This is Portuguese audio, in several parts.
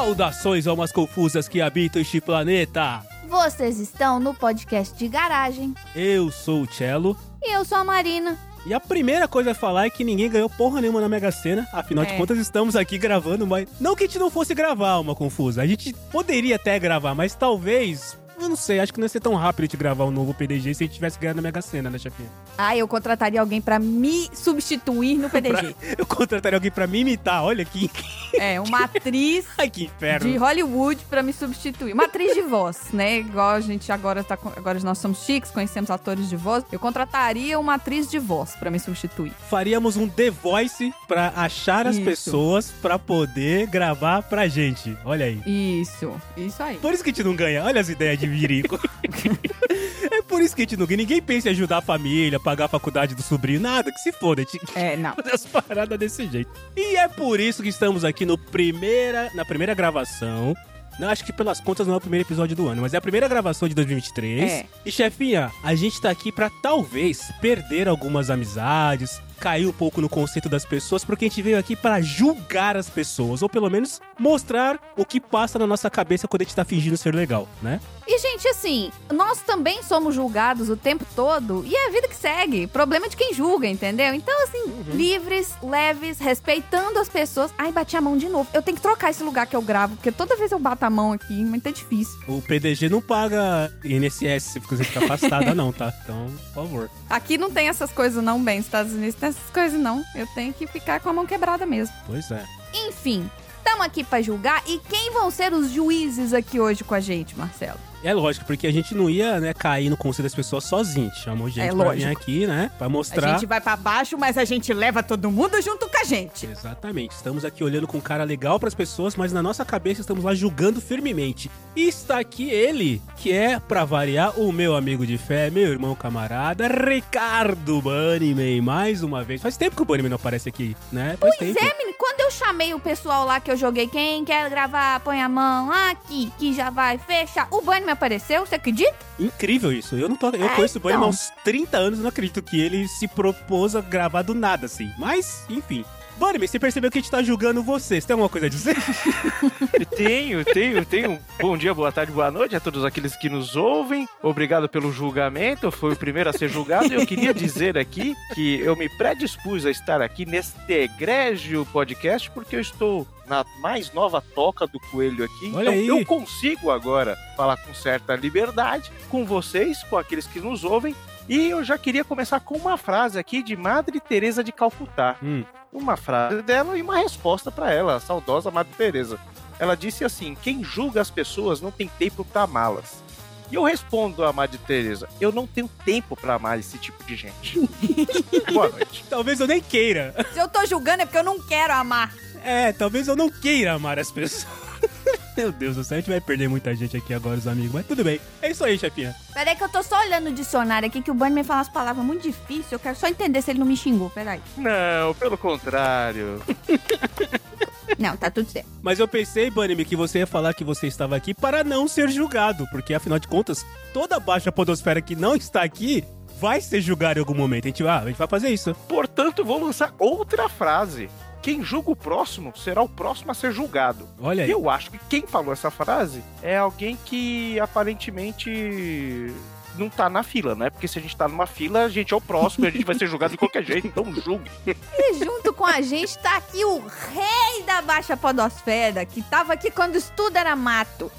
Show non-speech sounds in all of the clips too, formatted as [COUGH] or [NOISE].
Saudações almas confusas que habitam este planeta! Vocês estão no podcast de garagem. Eu sou o Cello. E eu sou a Marina. E a primeira coisa a falar é que ninguém ganhou porra nenhuma na Mega Sena. Afinal de É. contas, estamos aqui gravando, mas. Não que a gente não fosse gravar uma confusa. A gente poderia até gravar, mas talvez. Eu não sei, acho que não ia ser tão rápido de gravar um novo PDG se a gente tivesse ganhado na Mega Sena, né, chefinha? Ah, eu contrataria alguém pra me substituir no [LAUGHS] PDG. Eu contrataria alguém pra me imitar, olha que. é, uma atriz [LAUGHS] Ai, que inferno. de Hollywood pra me substituir. Uma atriz de voz, né? Igual a gente agora tá. Agora nós somos chiques, conhecemos atores de voz. Eu contrataria uma atriz de voz pra me substituir. Faríamos um The Voice pra achar as Isso. pessoas pra poder gravar pra gente. Olha aí. Isso, isso aí. Por isso que a gente não ganha. Olha as ideias de virico. [LAUGHS] é por isso que a gente não ganha. Ninguém pensa em ajudar a família, pagar a faculdade do sobrinho, nada, que se foda. A gente É, não. [LAUGHS] fazer as paradas desse jeito. E é por isso que estamos aqui no primeira, na primeira gravação. Não, acho que pelas contas não é o primeiro episódio do ano, mas é a primeira gravação de 2023. É. E chefinha, a gente tá aqui pra talvez perder algumas amizades, cair um pouco no conceito das pessoas, porque a gente veio aqui pra julgar as pessoas, ou pelo menos mostrar o que passa na nossa cabeça quando a gente tá fingindo ser legal, né? E, gente, assim, nós também somos julgados o tempo todo e é a vida que segue. Problema de quem julga, entendeu? Então, assim, livres, leves, respeitando as pessoas. Ai, bati a mão de novo. Eu tenho que trocar esse lugar que eu gravo, porque toda vez eu bato a mão aqui, mas tá difícil. O PDG não paga INSS se você ficar afastada, [LAUGHS] não, tá? Então, por favor. Aqui não tem essas coisas, não, bem. Estados Unidos tem essas coisas, não. Eu tenho que ficar com a mão quebrada mesmo. Pois é. Enfim, estamos aqui pra julgar. E quem vão ser os juízes aqui hoje com a gente, Marcelo? É lógico, porque a gente não ia, né, cair no conselho das pessoas sozinho. A gente chamou gente É pra vir aqui, né? Pra A mostrar. gente vai pra baixo, mas a gente leva todo mundo junto com a gente. Exatamente. Estamos aqui olhando com cara legal pras pessoas, mas na nossa cabeça estamos lá julgando firmemente. E está aqui ele, que é, pra variar, o meu amigo de fé, meu irmão camarada, Ricardo Bunnyman, mais uma vez. Faz tempo que o Bunnyman não aparece aqui, né? Faz Pois tempo. é, menino, quando eu chamei o pessoal lá que eu joguei, quem quer gravar, põe a mão aqui, que já vai fechar. O Bunny me apareceu, você acredita? Incrível isso. Eu não tô. Eu É, conheço o Bunnyman há então. uns 30 anos, não acredito que ele se propôs a gravar do nada, assim. Mas, enfim. Bunnyman, você percebeu que a gente tá julgando você. Você tem alguma coisa a dizer? [LAUGHS] Tenho, tenho, tenho. Bom dia, boa tarde, boa noite a todos aqueles que nos ouvem. Obrigado pelo julgamento. Fui o primeiro a ser julgado. E eu queria dizer aqui que eu me predispus a estar aqui neste egrégio podcast porque eu estou na mais nova toca do coelho aqui. Olha então aí. eu consigo agora falar com certa liberdade com vocês, com aqueles que nos ouvem. E eu já queria começar com uma frase aqui de Madre Teresa de Calcutá Hum. Uma frase dela e uma resposta para ela, a saudosa Madre Teresa. Ela disse assim: "Quem julga as pessoas não tem tempo para amá-las". E eu respondo a Madre Teresa: "Eu não tenho tempo para amar esse tipo de gente". [LAUGHS] Boa noite. Talvez eu nem queira. Se eu tô julgando é porque eu não quero amar. É, talvez eu não queira amar as pessoas. [LAUGHS] Meu Deus do céu, a gente vai perder muita gente aqui agora, os amigos. Mas tudo bem. É isso aí, chefinha. Peraí que eu tô só olhando o dicionário aqui, que o Bunny me fala as palavras muito difíceis. Eu quero só entender se ele não me xingou, peraí. Não, pelo contrário. [LAUGHS] Não, tá tudo certo. Mas eu pensei, Bunny, que você ia falar que você estava aqui para não ser julgado. Porque, afinal de contas, toda a baixa podosfera que não está aqui vai ser julgada em algum momento. A gente, ah, a gente vai fazer isso. Portanto, vou lançar outra frase. Quem julga o próximo será o próximo a ser julgado. Olha E aí. eu acho que quem falou essa frase é alguém que aparentemente não tá na fila, né? Porque se a gente tá numa fila, a gente é o próximo e a gente vai ser julgado de qualquer jeito, então julgue. E junto com a gente tá aqui o rei da Baixa Podosfera, que tava aqui quando isso tudo era mato.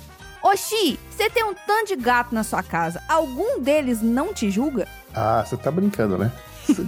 Oxi, você tem um tanto de gato na sua casa. Algum deles não te julga? Ah, você tá brincando, né?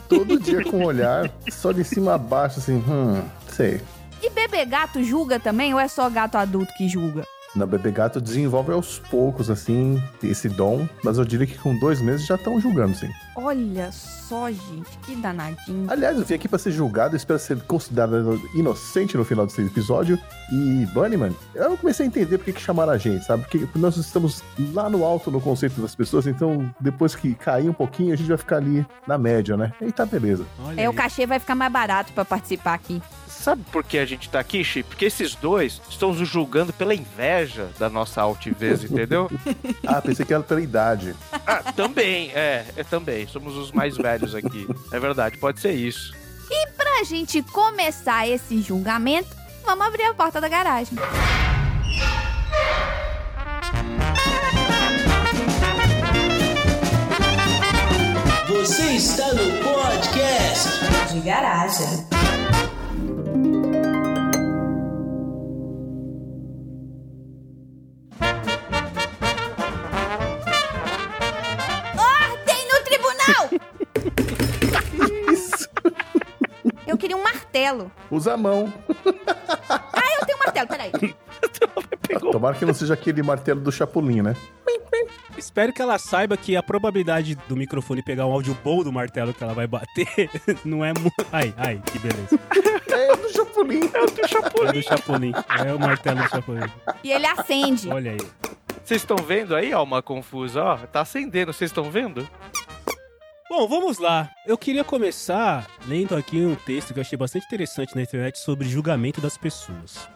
Todo dia com um olhar, só de cima a baixo, assim, hum, sei. E bebê gato julga também ou é só gato adulto que julga? Na Bebê Gato desenvolve aos poucos, assim, esse dom, mas eu diria que com dois meses já estão julgando, sim. Olha só, gente, que danadinho. Aliás, eu vim aqui pra ser julgado, espero ser considerado inocente no final desse episódio. E, Bunnyman, eu comecei a entender por que, chamaram a gente, sabe? Porque nós estamos lá no alto no conceito das pessoas, então depois que cair um pouquinho, a gente vai ficar ali na média, né? E tá beleza. Olha É, o aí. cachê vai ficar mais barato pra participar aqui. Sabe por que a gente tá aqui, Chip? Porque esses dois estão nos julgando pela inveja da nossa altivez, [LAUGHS] entendeu? ah, pensei que era pela idade. Ah, também, é, é também. Somos os mais velhos aqui. É verdade, pode ser isso. E pra gente começar esse julgamento, vamos abrir a porta da garagem. Você está no podcast de garagem. Martelo. Usa a mão. Ah, eu tenho um martelo, peraí. [LAUGHS] Tomara que não seja aquele martelo do Chapolin, né? Espero que ela saiba que a probabilidade do microfone pegar um áudio bom do martelo que ela vai bater [LAUGHS] não é muito. Ai, ai, que beleza. É do Chapolin. É do É Chapolin. do Chapolin. É o martelo do Chapolin. E ele acende. Olha aí. Vocês estão vendo aí, alma confusa? Ó, tá acendendo, vocês estão vendo? Bom, vamos lá. Eu queria começar lendo aqui um texto que eu achei bastante interessante na internet sobre julgamento das pessoas.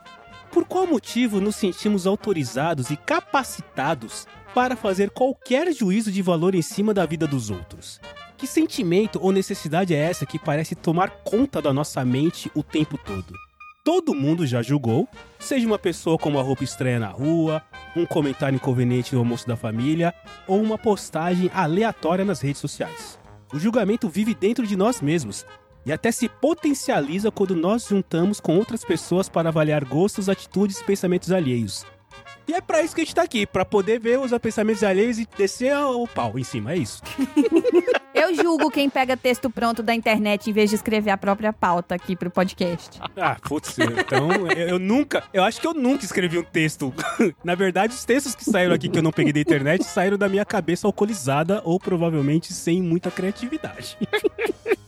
Por qual motivo nos sentimos autorizados e capacitados para fazer qualquer juízo de valor em cima da vida dos outros? Que sentimento ou necessidade é essa que parece tomar conta da nossa mente o tempo todo? Todo mundo já julgou, seja uma pessoa com uma roupa estranha na rua, um comentário inconveniente no almoço da família ou uma postagem aleatória nas redes sociais. O julgamento vive dentro de nós mesmos e até se potencializa quando nós juntamos com outras pessoas para avaliar gostos, atitudes e pensamentos alheios. E é pra isso que a gente tá aqui, pra poder ver os pensamentos alheios e descer o pau em cima, é isso. [LAUGHS] Eu julgo quem pega texto pronto da internet em vez de escrever a própria pauta aqui pro podcast. Ah, putz, então eu, eu nunca, eu acho que eu nunca escrevi um texto. [LAUGHS] Na verdade, os textos que saíram aqui que eu não peguei da internet saíram da minha cabeça alcoolizada ou provavelmente sem muita criatividade. [LAUGHS]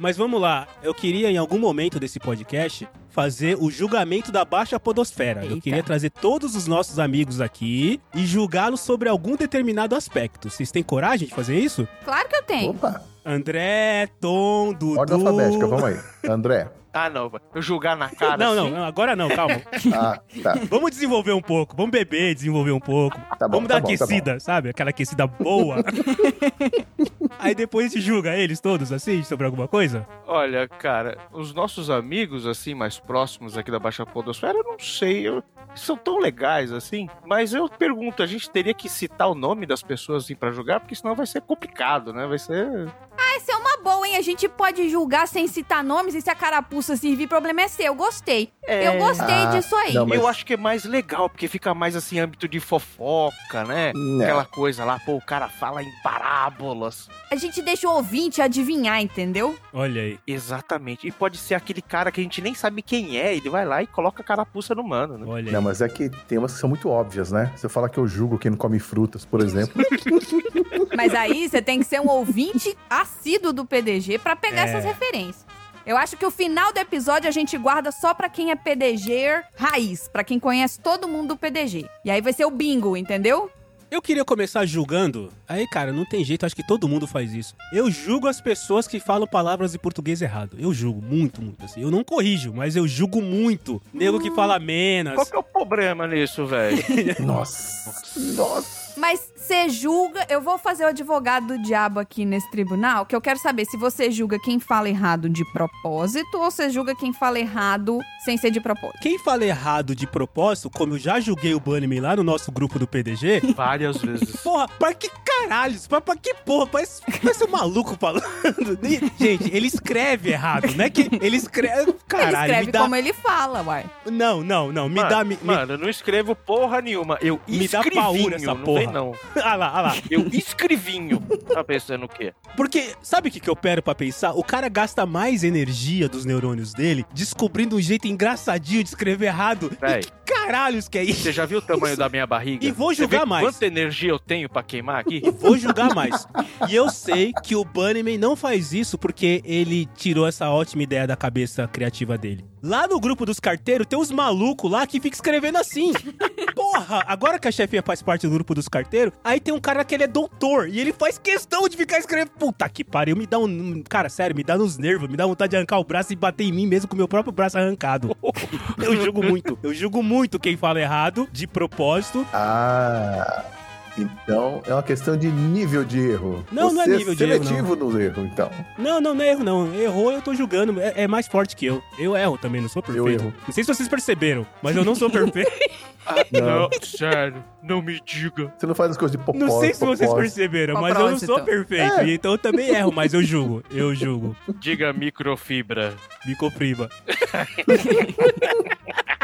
Mas vamos lá, eu queria em algum momento desse podcast fazer o julgamento da baixa podosfera. Eu Eita. queria trazer todos os nossos amigos aqui e julgá-los sobre algum determinado aspecto. Vocês têm coragem de fazer isso? Claro que eu tenho. Opa, André, Tom, Dudu... ordem alfabética, vamos aí. André. Ah, não. Eu julgar na cara Não, assim? não, não, agora não, calma. [LAUGHS] Ah, tá. Vamos desenvolver um pouco, vamos beber, desenvolver um pouco. Tá bom, vamos dar tá bom, tá aquecida, sabe? Aquela aquecida boa. [LAUGHS] Aí depois a gente julga eles todos, assim, sobre alguma coisa. Olha, cara, os nossos amigos, assim, mais próximos aqui da Baixa Podosfera, eu não sei, eu- são tão legais, assim, mas eu pergunto, a gente teria que citar o nome das pessoas, assim, pra julgar, porque senão vai ser complicado, né? Vai ser... Essa é uma boa, hein? A gente pode julgar sem citar nomes e se a carapuça servir, problema é seu. Gostei. Eu gostei Ah, disso aí. não, mas- Eu acho que é mais legal, porque fica mais, assim, âmbito de fofoca, né? Não. Aquela coisa lá, pô, o cara fala em parábolas. A gente deixa o ouvinte adivinhar, entendeu? Olha aí. Exatamente. E pode ser aquele cara que a gente nem sabe quem é, ele vai lá e coloca a carapuça no mano, né? Olha aí. Não, mas é que tem umas que são muito óbvias, né? Você fala que eu julgo quem não come frutas, por exemplo. [LAUGHS] Mas aí você tem que ser um ouvinte [LAUGHS] assíduo do PDG pra pegar É. essas referências. Eu acho que o final do episódio a gente guarda só pra quem é PDG raiz, pra quem conhece todo mundo do PDG. E aí vai ser o bingo, entendeu? Eu queria começar julgando. Aí, cara, não tem jeito, acho que todo mundo faz isso. Eu julgo as pessoas que falam palavras em português errado. Eu julgo muito, muito. Assim. Eu não corrijo, mas eu julgo muito. Nego que fala menos. Qual que é o problema nisso, velho? [LAUGHS] Nossa. Nossa. Mas você julga. Eu vou fazer o advogado do diabo aqui nesse tribunal, que eu quero saber se você julga quem fala errado de propósito ou você julga quem fala errado sem ser de propósito. Quem fala errado de propósito, como eu já julguei o Bunnyman lá no nosso grupo do PDG, Várias vezes. Porra, pra que caralho? Pra, pra que porra? Parece, parece um maluco falando. Gente, ele escreve errado, não é que ele escreve. Caralho, ele escreve me dá. como ele fala, uai. Não, não, não. Me mano, dá. Me, me- mano, eu não escrevo porra nenhuma. Eu Me dá paura essa porra. Vem não. [LAUGHS] Ah lá, ah lá. Eu escrevinho. Tá pensando o quê? Porque, sabe o que, que eu pego pra pensar? O cara gasta mais energia dos neurônios dele descobrindo um jeito engraçadinho de escrever errado. Véi. Caralhos que é isso? Você já viu o tamanho da minha barriga? E vou julgar mais. Quanta energia eu tenho pra queimar aqui? E vou julgar mais. E eu sei que o Bunnyman não faz isso porque ele tirou essa ótima ideia da cabeça criativa dele. Lá no grupo dos carteiros tem uns malucos lá que fica escrevendo assim. Porra, agora que a chefinha faz parte do grupo dos carteiros, aí tem um cara que ele é doutor e ele faz questão de ficar escrevendo. Puta que pariu, me dá um. Cara, sério, me dá nos nervos, me dá vontade de arrancar o braço e bater em mim mesmo com o meu próprio braço arrancado. Eu julgo muito. Eu julgo muito quem fala errado, de propósito. Ah. Então, é uma questão de nível de erro. Não, não é Você nível de erro, seletivo no erro, então. Não, não, não é erro, não. Errou, eu tô julgando. É, é mais forte que eu. Eu erro também, não sou perfeito. erro. Não sei se vocês perceberam, mas eu não sou [LAUGHS] perfeito. Ah, Não. não, sério, não me diga. Você não faz as coisas de popó, não sei se vocês perceberam, mas eu não sou Propósito. perfeito. E Então eu também erro, mas eu julgo. Eu julgo. Diga microfibra. Micofriba. [LAUGHS]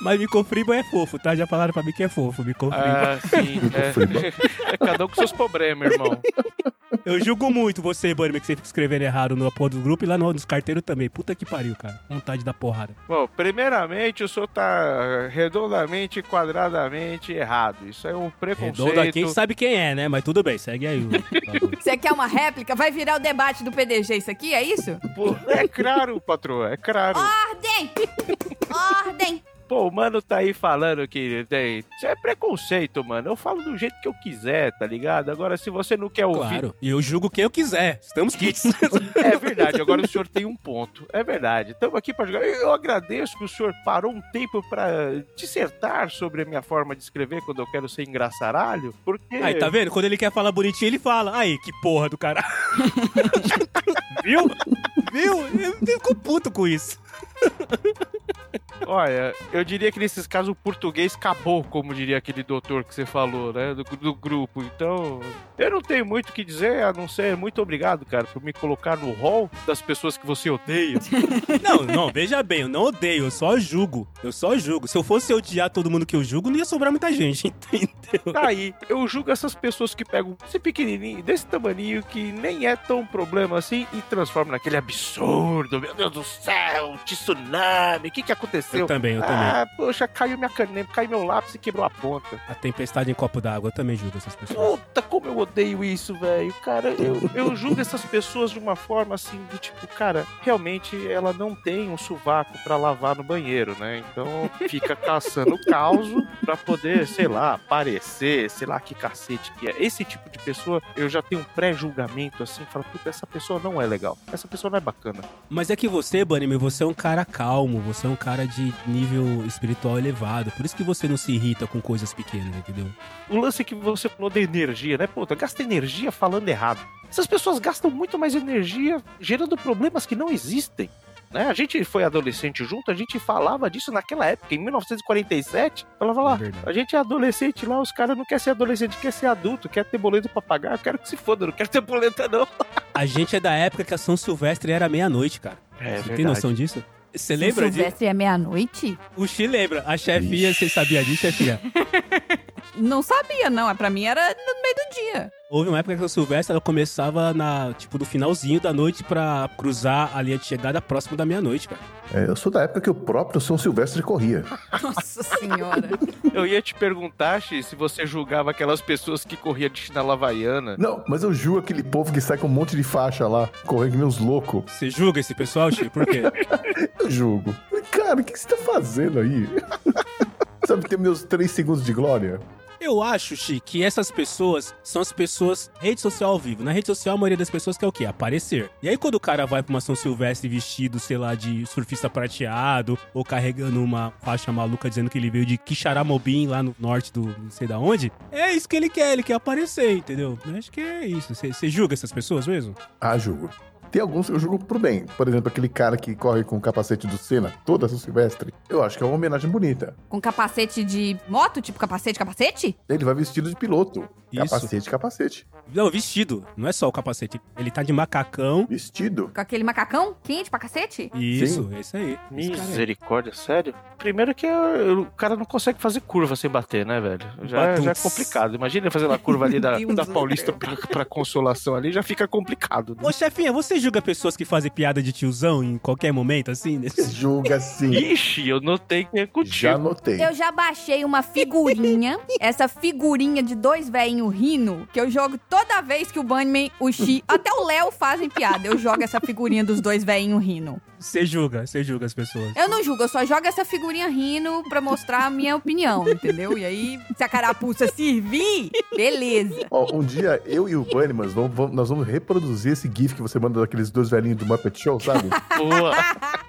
Mas micofriba é fofo, tá? Já falaram pra mim que é fofo, micofriba. Ah, sim. É, [LAUGHS] é cada um com seus problemas, irmão. Eu julgo muito você, Bunny, que você fica escrevendo errado no apoio do grupo e lá no, nos carteiros também. Puta que pariu, cara. Vontade da porrada. Bom, primeiramente, o senhor tá redondamente e quadradamente errado. Isso é um preconceito. Redondo aqui a gente sabe quem é, né? Mas tudo bem, segue aí. [LAUGHS] Você quer uma réplica? Vai virar o debate do PDG isso aqui, é isso? Pô, é claro, patroa, é claro. Ordem! Ordem! Pô, o mano tá aí falando que tem. Isso é preconceito, mano. Eu falo do jeito que eu quiser, tá ligado? Agora, se você não quer ouvir. Claro. E eu julgo quem eu quiser. Estamos kits. [LAUGHS] É verdade, agora o senhor tem um ponto. É verdade. Estamos aqui para jogar. Eu agradeço que o senhor parou um tempo pra dissertar sobre a minha forma de escrever quando eu quero ser engraçaralho. Porque. Aí, tá vendo? Quando ele quer falar bonitinho, ele fala. Aí, que porra do caralho. [LAUGHS] Viu? Viu? Eu fico puto com isso. Olha, eu diria que nesses casos o português acabou, como diria aquele doutor que você falou, né? Do, do grupo. Então, eu não tenho muito o que dizer, a não ser muito obrigado, cara, por me colocar no hall das pessoas que você odeia. [LAUGHS] Não, não, veja bem, eu não odeio, eu só julgo. Eu só julgo. Se eu fosse odiar todo mundo que eu julgo, não ia sobrar muita gente, [LAUGHS] entendeu? Tá aí, eu julgo essas pessoas que pegam esse pequenininho, desse tamaninho, que nem é tão problema assim, e transformam naquele absurdo, meu Deus do céu, tsunami, o que que aconteceu? Eu também, eu também. Ah, poxa, caiu minha caneta, caiu meu lápis e quebrou a ponta. A tempestade em copo d'água, eu também julgo essas pessoas. Puta, como eu odeio isso, velho. Cara, eu, eu julgo essas pessoas de uma forma assim, de tipo, cara, realmente ela não tem um sovaco pra lavar no banheiro, né? Então fica caçando caos pra poder, sei lá, aparecer, sei lá que cacete que é. Esse tipo de pessoa, eu já tenho um pré-julgamento assim, falo, puta, essa pessoa não é legal. Essa pessoa não é bacana. Mas é que você, Bunny, você é um cara calmo, você é um cara de nível espiritual elevado. Por isso que você não se irrita com coisas pequenas, entendeu? O lance que você falou da energia, né? Puta, gasta energia falando errado. Essas pessoas gastam muito mais energia gerando problemas que não existem. Né? A gente foi adolescente junto, a gente falava disso naquela época, em 1947. Falava lá, É a gente é adolescente lá, os caras não querem ser adolescente, quer ser adulto, quer ter boleto pra pagar. Eu quero que se foda, não quero ter boleta, não. A gente é da época que a São Silvestre era meia-noite, cara. É Você tem noção disso? Você lembra disso? Silvestre é meia-noite? O Xi lembra. A chefia, você sabia disso, chefia? [LAUGHS] Não sabia, não. Pra mim era no meio do dia. Houve uma época que a Silvestre ela começava na, tipo, no finalzinho da noite pra cruzar a linha de chegada próximo da meia-noite, cara. É, eu sou da época que o próprio São Silvestre corria. [LAUGHS] Nossa senhora. Eu ia te perguntar, Xi, se você julgava aquelas pessoas que corriam de chinela havaiana. Não, mas eu julgo aquele povo que sai com um monte de faixa lá, correndo uns loucos. Você julga esse pessoal, Xi? Por quê? [LAUGHS] Eu julgo. Cara, o que que você tá fazendo aí? [LAUGHS] Sabe ter meus três segundos de glória? Eu acho, Xi, que essas pessoas são as pessoas rede social ao vivo. Na rede social, a maioria das pessoas quer o quê? Aparecer. E aí, quando o cara vai pra uma São Silvestre vestido, sei lá, de surfista prateado, ou carregando uma faixa maluca dizendo que ele veio de Quixaramobim, lá no norte do não sei da onde, é isso que ele quer, ele quer aparecer, entendeu? Eu acho que é isso. Você julga essas pessoas mesmo? Ah, julgo. Tem alguns que eu julgo pro bem. Por exemplo, aquele cara que corre com o capacete do Senna toda São Silvestre. Eu acho que é uma homenagem bonita. Com capacete de moto? Tipo capacete, capacete? Ele vai vestido de piloto. Isso. Capacete, capacete. Não, vestido. Não é só o capacete. Ele tá de macacão. Vestido. Com aquele macacão quente pra cacete? Isso, é isso aí. Esse cara aí. Misericórdia, sério? Primeiro que o cara não consegue fazer curva sem bater, né, velho? Já, já é complicado. Imagina fazer uma curva ali da, da Paulista pra, pra Consolação ali, já fica complicado. né? Ô, chefinha, você julga pessoas que fazem piada de tiozão em qualquer momento, assim? nesse- [LAUGHS] Julga sim. Ixi, eu notei que é Já contigo. notei. Eu já baixei uma figurinha, [LAUGHS] essa figurinha de dois velhinhos rindo, que eu jogo toda vez que o Bunnyman, o Xi, até o Léo fazem piada. Eu jogo essa figurinha dos dois velhinhos rindo. Você julga, você julga as pessoas. Eu não julgo, eu só jogo essa figurinha rindo pra mostrar a minha opinião, entendeu? E aí, se a carapuça servir, beleza. Ó, um dia eu e o Bunnyman, vamos, vamos- nós vamos reproduzir esse GIF que você manda daqueles dois velhinhos do Muppet Show, sabe? Boa.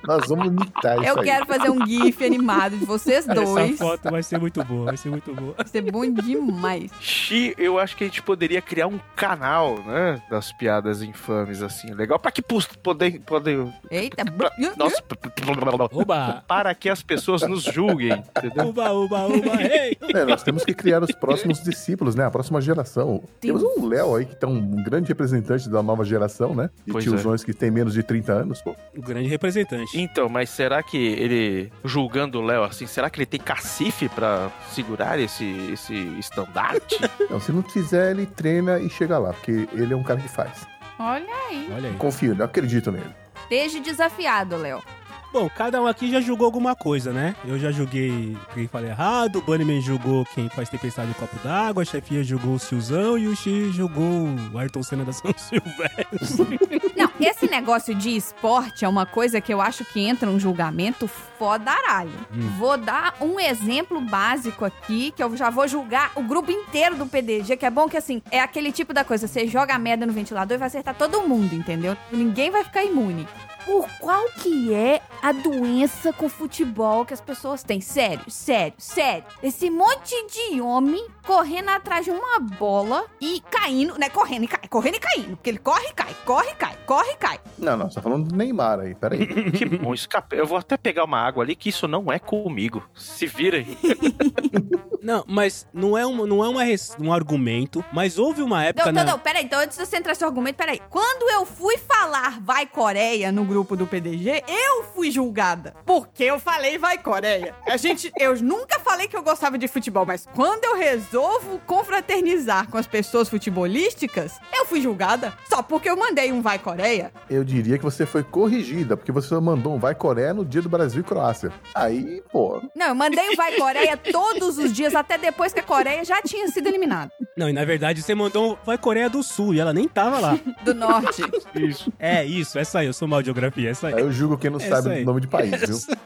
nós vamos imitar isso Eu aí. quero fazer um gif animado de vocês dois. Essa foto vai ser muito boa, vai ser muito boa. Vai ser bom demais. Xi, eu acho que a gente poderia criar um canal, né? Das piadas infames, assim. Legal pra que pus- poder. poder Eita, nossa, Oba! para que as pessoas nos julguem, entendeu? Uba, uba, uba, [LAUGHS] ei! É, nós temos que criar os próximos discípulos, né? A próxima geração. Temos um Léo aí, que tá um grande representante da nova geração, né? De Pois é. tiozões que tem menos de 30 anos, pô. O grande representante. Então, mas será que ele, julgando o Léo assim, será que ele tem cacife pra segurar esse, esse estandarte? [LAUGHS] Não, se não fizer, ele treina e chega lá, porque ele é um cara que faz. Olha aí. Olha aí. Confio, eu acredito nele. Esteja desafiado, Léo. Bom, cada um aqui já julgou alguma coisa, né? Eu já julguei quem fala errado, o Bunnyman julgou quem faz tempestade em copo d'água, a chefia julgou o Silzão e o X julgou o Ayrton Senna da São [LAUGHS] Silvestre. Não, esse negócio de esporte é uma coisa que eu acho que entra um julgamento fodaralho. Hum. Vou dar um exemplo básico aqui, que eu já vou julgar o grupo inteiro do PDG, que é bom que, assim, é aquele tipo da coisa, você joga a merda no ventilador e vai acertar todo mundo, entendeu? Ninguém vai ficar imune. Por qual que é a doença com futebol que as pessoas têm? Sério, sério, sério. Esse monte de homem correndo atrás de uma bola e caindo, né? Correndo e cai, correndo e caindo. Porque ele corre e cai, corre e cai, corre e cai. Não, não, você tá falando do Neymar aí, peraí. [LAUGHS] que bom, escape. Eu vou até pegar uma água ali, que isso não é comigo. Se virem. [LAUGHS] Não, mas não é, um, não é uma res- um argumento, mas houve uma época Não, não, na... não, peraí. Então, antes de você entrar nesse argumento, peraí. Quando eu fui falar vai Coreia no grupo do PDG, eu fui julgada. Porque eu falei vai Coreia. A gente, eu nunca falei que eu gostava de futebol, mas quando eu resolvo confraternizar com as pessoas futebolísticas, eu fui julgada só porque eu mandei um vai Coreia. Eu diria que você foi corrigida, porque você mandou um Vai Coreia no dia do Brasil e Croácia. Aí, pô, Não, eu mandei um vai Coreia todos os dias, até depois que a Coreia já tinha sido eliminada. Não, e na verdade você mandou um vai Coreia do Sul e ela nem tava lá. [LAUGHS] Do norte. Isso. é isso, essa aí, eu sou mal de geografia, essa aí. aí eu julgo quem não Essa sabe aí. o nome de país, viu?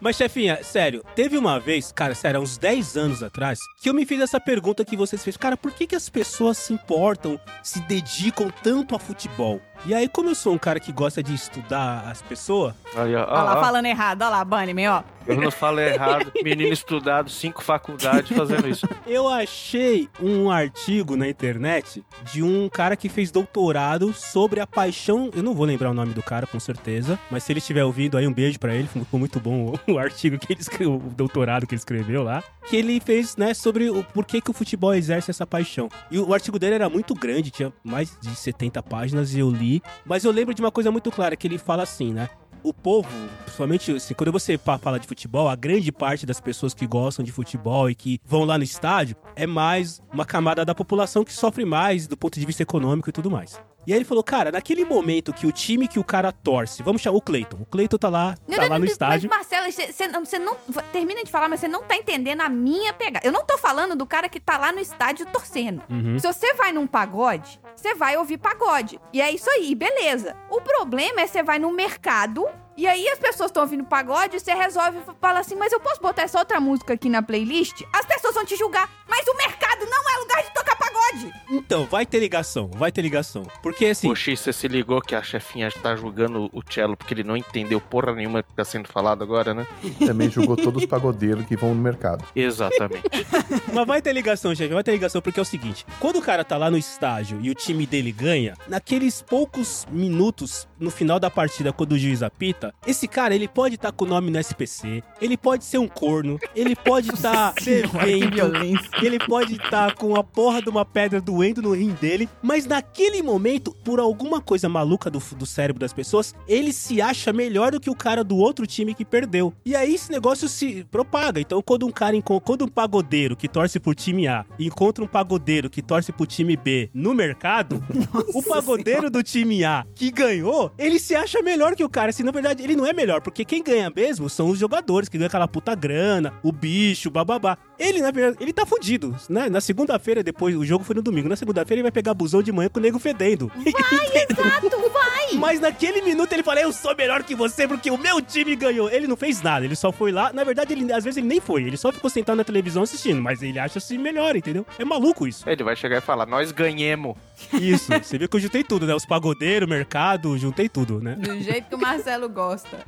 Mas, chefinha, sério, teve uma vez, cara, sério, há uns 10 anos atrás, que eu me fiz essa pergunta que vocês fez. Cara, por que, que as pessoas se importam, se dedicam tanto a futebol? E aí, como eu sou um cara que gosta de estudar as pessoas, Aí, ó, Olha lá, ó, ó, falando errado. Olha lá, Bunnyman, ó. eu não falo errado. Menino estudado, cinco faculdades fazendo isso. [LAUGHS] eu achei um artigo na internet de um cara que fez doutorado sobre a paixão. Eu não vou lembrar o nome do cara, com certeza, mas se ele estiver ouvindo aí, um beijo pra ele. Ficou muito bom o, o artigo que ele escreveu, o doutorado que ele escreveu lá. Que ele fez, né, sobre o porquê que o futebol exerce essa paixão. E o artigo dele era muito grande, tinha mais de 70 páginas e eu li. Mas eu lembro de uma coisa muito clara, que ele fala assim, né? o povo, principalmente assim, quando você fala de futebol, a grande parte das pessoas que gostam de futebol e que vão lá no estádio é mais uma camada da população que sofre mais do ponto de vista econômico e tudo mais. E aí ele falou, cara, naquele momento que o time que o cara torce, vamos chamar o Cleiton. O Cleiton tá lá, tá lá no estádio. Mas, Marcelo, você- você não- você não. Termina de falar, mas você não tá entendendo a minha pegada. Eu não tô falando do cara que tá lá no estádio torcendo. Uhum. Se você vai num pagode, você vai ouvir pagode. E é isso aí, beleza. O problema é você vai no mercado. E aí as pessoas estão ouvindo pagode e você resolve falar assim, mas eu posso botar essa outra música aqui na playlist? As pessoas vão te julgar, mas o mercado não é lugar de tocar pagode. Então, vai ter ligação, vai ter ligação. Porque assim, Poxa, você se ligou que a chefinha tá julgando o cello porque ele não entendeu porra nenhuma que tá sendo falado agora, né? Também julgou todos os pagodeiros que vão no mercado. Exatamente. [LAUGHS] Mas vai ter ligação, chefe, vai ter ligação, porque é o seguinte: quando o cara tá lá no estágio e o time dele ganha, naqueles poucos minutos no final da partida, quando o juiz apita, esse cara, ele pode estar com o nome no SPC, ele pode ser um corno, ele pode [LAUGHS] estar bebendo, violência. ele pode estar com a porra de uma pedra doendo no rim dele, mas naquele momento, por alguma coisa maluca do, do cérebro das pessoas, ele se acha melhor do que o cara do outro time que perdeu. E aí esse negócio se propaga. Então, quando um cara, quando um pagodeiro que torce pro time A encontra um pagodeiro que torce pro time B no mercado, [LAUGHS] o pagodeiro do time A que ganhou, ele se acha melhor que o cara. Se na verdade ele não é melhor, porque quem ganha mesmo são os jogadores que ganham aquela puta grana, o bicho, bababá. Ele, na verdade, ele tá fudido. Né? Na segunda-feira, depois, o jogo foi no domingo. Na segunda-feira, ele vai pegar busão de manhã com o nego fedendo. [LAUGHS] Exato, vai! Mas naquele minuto ele fala: Eu sou melhor que você porque o meu time ganhou. Ele não fez nada, ele só foi lá. Na verdade, ele, às vezes ele nem foi, ele só ficou sentado na televisão assistindo, mas ele acha-se melhor, entendeu? É maluco isso. Ele vai chegar e falar, nós ganhemos. Isso. [LAUGHS] Você viu que eu juntei tudo, né? Os pagodeiros, mercado, juntei tudo, né? Do jeito que o Marcelo gosta.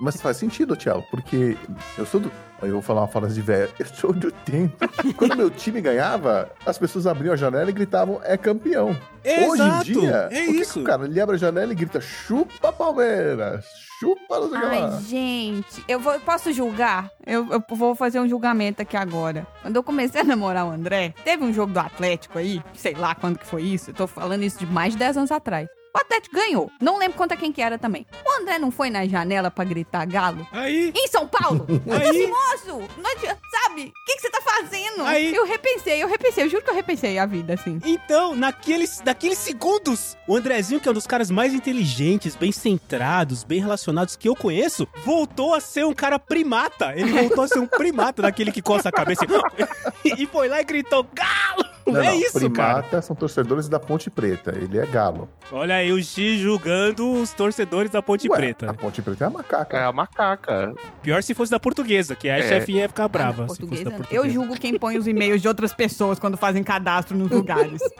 Mas faz sentido, Thiago, porque eu sou do. Eu vou falar uma frase de velho. Eu sou do tempo. Quando meu time ganhava, as pessoas abriam a janela e gritavam: é campeão. Hoje Exato, em dia, é o que isso. que o cara ele abre a janela e grita: chupa Palmeiras, chupa não sei lá. Ai, gente, eu vou, posso julgar? Eu, eu vou fazer um julgamento aqui agora. Quando eu comecei a namorar o André, teve um jogo do Atlético aí, sei lá quando que foi isso, eu tô falando isso de mais de 10 anos atrás. O Atlético ganhou. Não lembro contra quem que era também. O André não foi na janela pra gritar galo? Aí. Em São Paulo? [LAUGHS] Aí. moço, não adianta, sabe? O que, que você tá fazendo? Aí. Eu repensei, eu repensei, eu juro que eu repensei a vida, assim. Então, naqueles, naqueles segundos, o Andrezinho, que é um dos caras mais inteligentes, bem centrados, bem relacionados que eu conheço, voltou a ser um cara primata. Ele voltou a ser um primata, daquele que coça a cabeça e, [LAUGHS] e foi lá e gritou: Galo! Não, é não, isso, cara. primata são torcedores da Ponte Preta. Ele é galo. Olha aí o X julgando os torcedores da Ponte Ué, Preta. A Ponte Preta é a macaca. É a macaca. Pior se fosse da portuguesa, que a É. chefinha ia ficar brava. se fosse Portuguesa, da não. portuguesa. eu julgo quem põe os e-mails de outras pessoas quando fazem cadastro nos lugares. [LAUGHS]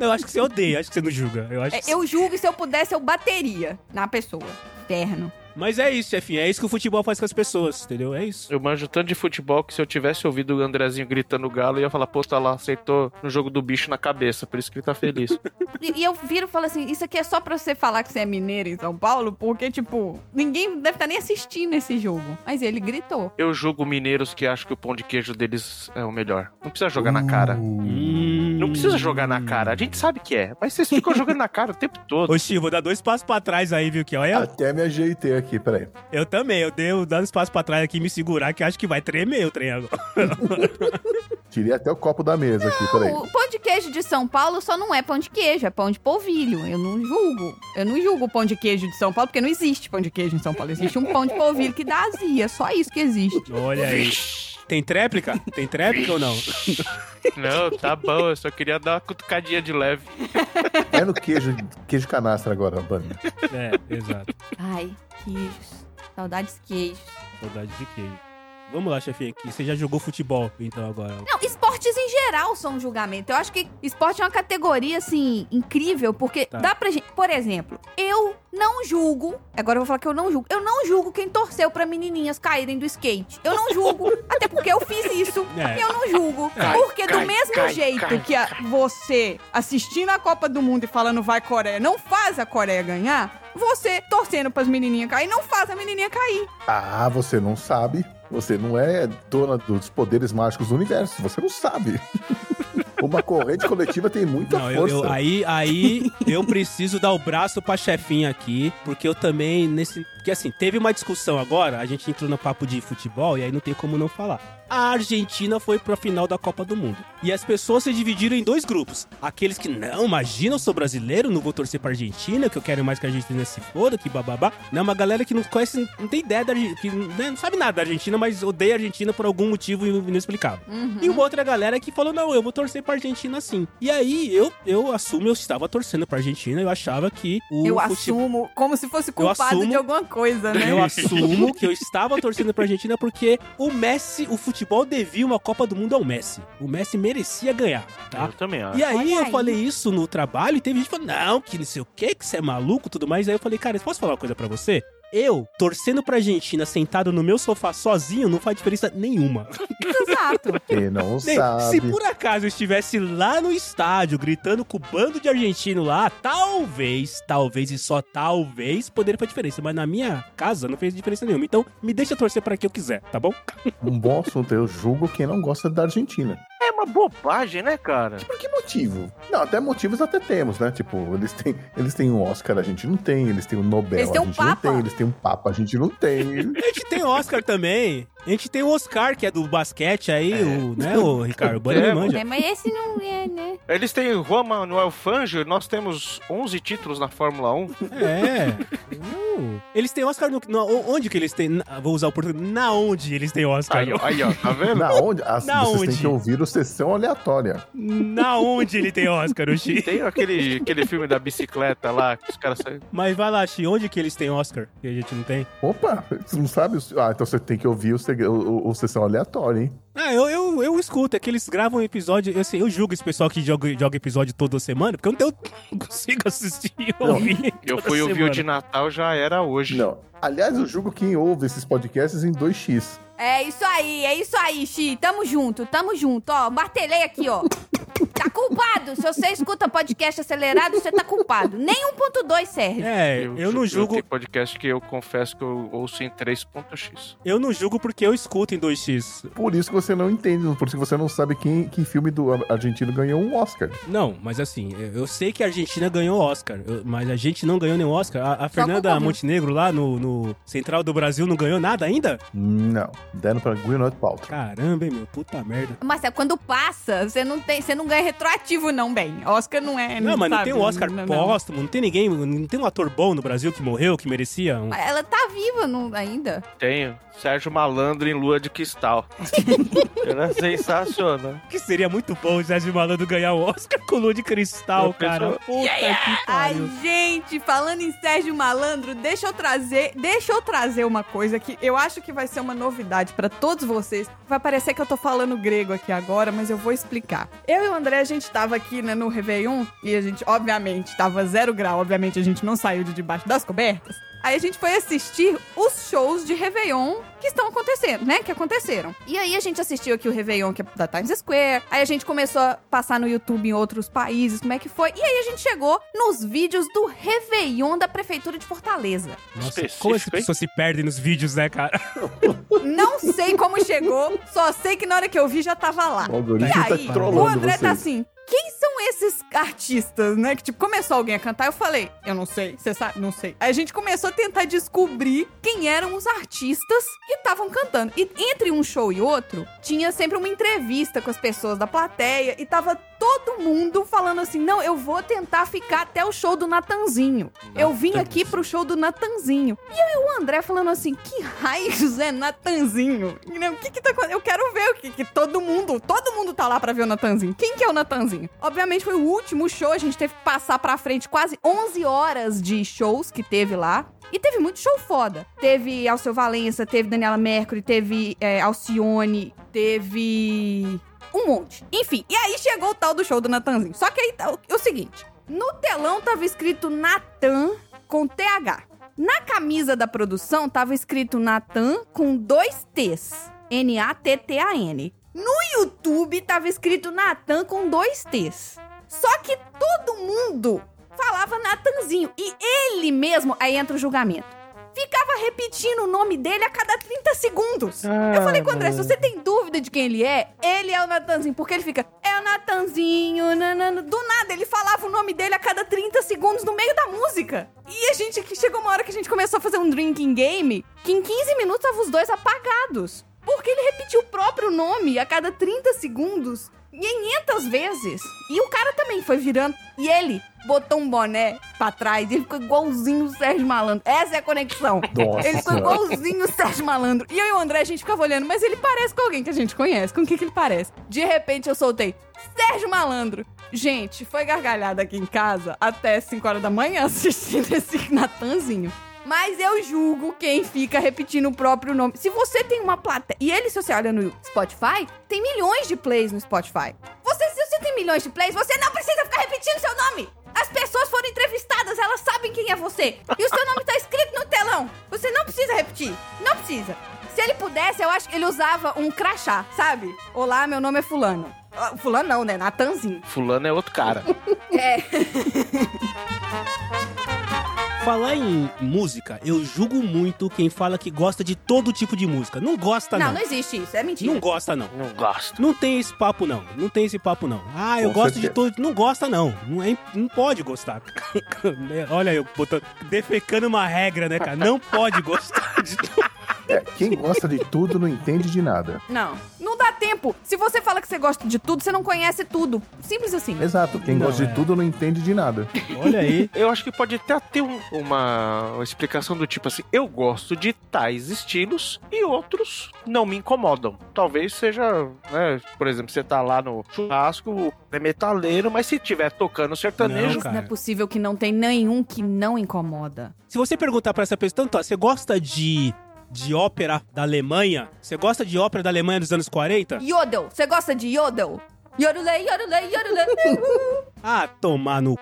Eu acho que você odeia, acho que você não julga. Eu acho É, que eu julgo e se eu pudesse, eu bateria na pessoa. Inferno. Mas é isso, chefinha. É isso que o futebol faz com as pessoas, entendeu? É isso. Eu manjo tanto de futebol que se eu tivesse ouvido o Andrezinho gritando galo, eu ia falar, pô, tá lá, acertou no jogo do bicho na cabeça, por isso que ele tá feliz. [LAUGHS] E, e eu viro e falo assim: isso aqui é só pra você falar que você é mineiro em São Paulo, porque, tipo, ninguém deve estar nem assistindo esse jogo. Mas ele gritou. Eu julgo mineiros que acham que o pão de queijo deles é o melhor. Não precisa jogar na cara. Hum. Não precisa jogar na cara. A gente sabe que é, mas vocês ficam jogando na cara o tempo todo. Ô, Chico, vou dar dois passos pra trás aí, viu? Que olha, Até me ajeitei aqui, peraí. eu também. Eu dei dando passos pra trás aqui me segurar, que acho que vai tremer o trem agora. [LAUGHS] Tirei até o copo da mesa aqui, peraí. O pão de queijo de São Paulo só não é pão de queijo, é pão de polvilho. Eu não julgo. Eu não julgo o pão de queijo de São Paulo, porque não existe pão de queijo em São Paulo. Existe um pão de polvilho que dá azia. Só isso que existe. Olha aí. Tem tréplica? Tem tréplica ou não? [LAUGHS] Não, tá bom, eu só queria dar uma cutucadinha de leve. É no queijo, queijo canastra agora, banda. É, exato. Ai, queijos. Saudades queijos. Saudade de queijo. Vamos lá, chefinha, aqui. Você já jogou futebol, então, agora. Não, esportes em geral são um julgamento. Eu acho que esporte é uma categoria, assim, incrível, porque Tá. dá pra gente. Por exemplo, eu não julgo. Agora eu vou falar que eu não julgo. Eu não julgo quem torceu pra menininhas caírem do skate. Eu não julgo. [LAUGHS] até porque eu fiz isso. É. Eu não julgo. Cai, porque do cai, mesmo cai, jeito cai, que a- você assistindo a Copa do Mundo e falando vai Coreia, não faz a Coreia ganhar. Você torcendo pras menininhas cair, não faz a menininha cair. Ah, você não sabe. Você não é dona dos poderes mágicos do universo. Você não sabe. [LAUGHS] Uma corrente coletiva tem muita Não, eu, força. eu- aí, aí eu preciso dar o braço pra chefinha aqui, porque eu também, nesse. Porque assim, teve uma discussão agora, a gente entrou no papo de futebol e aí não tem como não falar. A Argentina foi pra final da Copa do Mundo. E as pessoas se dividiram em dois grupos. Aqueles que, não, imagina, eu sou brasileiro, não vou torcer pra Argentina, que eu quero mais que a Argentina se foda, que bababá. Não, uma galera que não conhece, não tem ideia da Argentina, que né, não sabe nada da Argentina, mas odeia a Argentina por algum motivo inexplicável. Uhum. E uma outra galera que falou, não, eu vou torcer pra Argentina sim. E aí, eu, eu assumo, eu estava torcendo pra Argentina, eu achava que o Eu assumo como se fosse culpado assumo- de alguma coisa, né? Eu assumo que eu estava torcendo pra Argentina porque o Messi, o futebol devia uma Copa do Mundo ao Messi. O Messi merecia ganhar, tá? Eu também acho. E aí Olha eu aí. falei isso no trabalho e teve gente que falou, não, que não sei o que, que você é maluco e tudo mais. Aí eu falei, cara, posso falar uma coisa pra você? Eu, torcendo pra Argentina, sentado no meu sofá sozinho, não faz diferença nenhuma. Exato. [LAUGHS] Quem não Se- sabe. Se por acaso eu estivesse lá no estádio gritando com o bando de argentino lá, talvez, talvez e só talvez poderia fazer diferença. Mas na minha casa não fez diferença nenhuma. Então me deixa torcer pra quem eu quiser, tá bom? Um bom assunto. Eu julgo quem não gosta da Argentina. É uma bobagem, né, cara? Por que motivo? Não, até motivos até temos, né? Tipo, eles têm, eles têm um Oscar, a gente não tem. Eles têm um Nobel, Eles têm a gente Papa. não tem. Eles têm um Papa, a gente não tem. [LAUGHS] A gente tem Oscar também. A gente tem o Oscar, que é do basquete aí, o, né, o [LAUGHS] Ricardo? O Bunny É, manja. É, mas esse não é, né? Eles têm Juan Manuel Fangio, nós temos 11 títulos na Fórmula 1. É. [LAUGHS] Eles têm Oscar no, no- onde que eles têm? na- vou usar o português. Na onde eles têm Oscar? Aí, ó, aí, ó, tá vendo? Na onde? Ah, Na vocês têm onde? que ouvir o sessão aleatória. Na onde ele tem Oscar, Oxi? Tem aquele, aquele filme da bicicleta lá, que os caras saem. Mas vai lá, Xi, onde que eles têm Oscar? Que a gente não tem. Opa, você não sabe? os- Ah, então você tem que ouvir o, seg- o, o- o sessão aleatória, hein? Ah, eu, eu, eu escuto, é que eles gravam episódio. Eu, assim, eu julgo esse pessoal que joga, joga episódio toda semana, porque eu não, tenho, [LAUGHS] não consigo assistir e Não, ouvir. Eu fui ouvir o de Natal, já era hoje. Não. Aliás, eu julgo quem ouve esses podcasts em 2x. É isso aí, é isso aí, Xi. Tamo junto, tamo junto. Ó, martelei aqui, ó. [LAUGHS] Tá culpado. Se você escuta podcast acelerado, você tá culpado. Nem 1.2 serve. É, eu, não julgo. Tem podcast que eu confesso que eu ouço em 3.x. Eu não julgo porque eu escuto em 2x. Por isso que você não entende, por isso que você não sabe quem, que filme do argentino ganhou um Oscar. Não, mas assim, eu eu sei que a Argentina ganhou Oscar, eu- mas a gente não ganhou nenhum Oscar. A, a Fernanda. Montenegro lá no, no Central do Brasil não ganhou nada ainda? Não. Deram pra Gwyneth Paltrow. Caramba, hein, meu, puta merda. Mas é, quando passa, você não, tem, você não ganha retroativo, não, bem. Oscar não é. Não, mas não sabe? tem um Oscar Não, não. póstumo, não tem ninguém, não tem um ator bom no Brasil que morreu, que merecia um... Ela tá viva não, ainda. Tenho. Sérgio Malandro em Lua de Cristal. [LAUGHS] era sensacional. Que seria muito bom o Sérgio Malandro ganhar o Oscar com lua de cristal, cara. Puta que Ai, pariu. gente, falando em Sérgio Malandro, deixa eu trazer, deixa eu trazer uma coisa que eu acho que vai ser uma novidade pra todos vocês. Vai parecer que eu tô falando grego aqui agora, mas eu vou explicar. Eu e o André, a gente tava aqui né, no Réveillon e a gente, obviamente, tava zero grau, obviamente a gente não saiu de debaixo das cobertas. Aí a gente foi assistir os shows de Réveillon que estão acontecendo, né? Que aconteceram. E aí a gente assistiu aqui o Réveillon que é da Times Square. Aí a gente começou a passar no YouTube em outros países, como é que foi. E aí a gente chegou nos vídeos do Réveillon da Prefeitura de Fortaleza. Nossa, como as pessoas se perdem nos vídeos, né, cara? [LAUGHS] Não sei como chegou, só sei que na hora que eu vi já tava lá. O E tá aí, trollando o André vocês. tá assim. Quem são esses artistas, né? Que, tipo, começou alguém a cantar, eu falei, eu não sei, você sabe? Não sei. Aí a gente começou a tentar descobrir quem eram os artistas que estavam cantando. E entre um show e outro, tinha sempre uma entrevista com as pessoas da plateia e tava todo mundo falando assim: não, eu vou tentar ficar até o show do Natanzinho. Eu vim aqui pro show do Natanzinho. E eu e o André falando assim: que raios é Natanzinho? O que que tá acontecendo? Eu quero ver o que, que todo mundo, todo mundo tá lá pra ver o Natanzinho. Quem que é o Natanzinho? Obviamente foi o último show, a gente teve que passar pra frente quase 11 horas de shows que teve lá. E teve muito show foda. Teve Alceu Valença, teve Daniela Mercury, teve é, Alcione, teve um monte. Enfim, e aí chegou o tal do show do Natanzinho. Só que aí tá o, o seguinte: no telão tava escrito Natan com TH. Na camisa da produção tava escrito Natan com dois T's. N-A-T-T-A-N. No YouTube tava escrito Natan com dois T's. Só que todo mundo falava Natanzinho. E ele mesmo, aí entra o julgamento. Ficava repetindo o nome dele a cada 30 segundos. eu falei com o André, se você tem dúvida de quem ele é, ele é o Natanzinho. Porque ele fica, é o Natanzinho, nanana. Do nada, ele falava o nome dele a cada 30 segundos no meio da música. E a gente, que chegou uma hora que a gente começou a fazer um drinking game, que em 15 minutos estavam os dois apagados. Porque ele repetiu o próprio nome a cada 30 segundos 500 vezes. E o cara também foi virando. E ele botou um boné pra trás e ficou igualzinho o Sérgio Malandro. Essa é a conexão. [LAUGHS] Nossa ele ficou igualzinho o Sérgio Malandro. E eu e o André, a gente ficava olhando, mas ele parece com alguém que a gente conhece. Com o que, que ele parece? De repente eu soltei. Sérgio Malandro. Gente, foi gargalhada aqui em casa até 5 horas da manhã [LAUGHS] assistindo esse Natanzinho. Mas eu julgo quem fica repetindo o próprio nome. Se você tem uma plateia. E ele, se você olha no Spotify, tem milhões de plays no Spotify. Você, se você tem milhões de plays, você não precisa ficar repetindo seu nome. As pessoas foram entrevistadas, elas sabem quem é você. E o seu nome tá escrito no telão. Você não precisa repetir. Não precisa. Se ele pudesse, eu acho que ele usava um crachá, sabe? Olá, meu nome é Fulano. Ah, Fulano não, né? Natanzinho. Fulano é outro cara. É. [LAUGHS] Falar em música, eu julgo muito quem fala que gosta de todo tipo de música. Não gosta, Não, não. não existe isso. É mentira. Não gosta, não. Não gosto. Não tem esse papo, não. Não tem esse papo, não. Ah, eu Com gosto de certeza. todo. Não gosta, não. Não, é, não pode gostar. [LAUGHS] Olha, eu botando, defecando uma regra, né, cara? Não pode gostar de tudo. É, quem gosta de tudo não entende de nada. Não. Não dá tempo. Se você fala que você gosta de tudo, você não conhece tudo. Simples assim. Exato. Quem Não, gosta é. de tudo não entende de nada. Olha aí. [LAUGHS] Eu acho que pode até ter um- uma, uma explicação do tipo assim: eu gosto de tais estilos e outros não me incomodam. Talvez seja, né? Por exemplo, você tá lá no churrasco, é metaleiro, mas se tiver tocando sertanejo, Não, cara. Não é possível que não tem nenhum que não incomoda. Se você perguntar pra essa pessoa, então, tá, você gosta de, de ópera da Alemanha? Você gosta de ópera da Alemanha dos anos 40? Yodel. Você gosta de Yodel? Yorulei, yorulei, yorulei. [LAUGHS] Ah, tomar no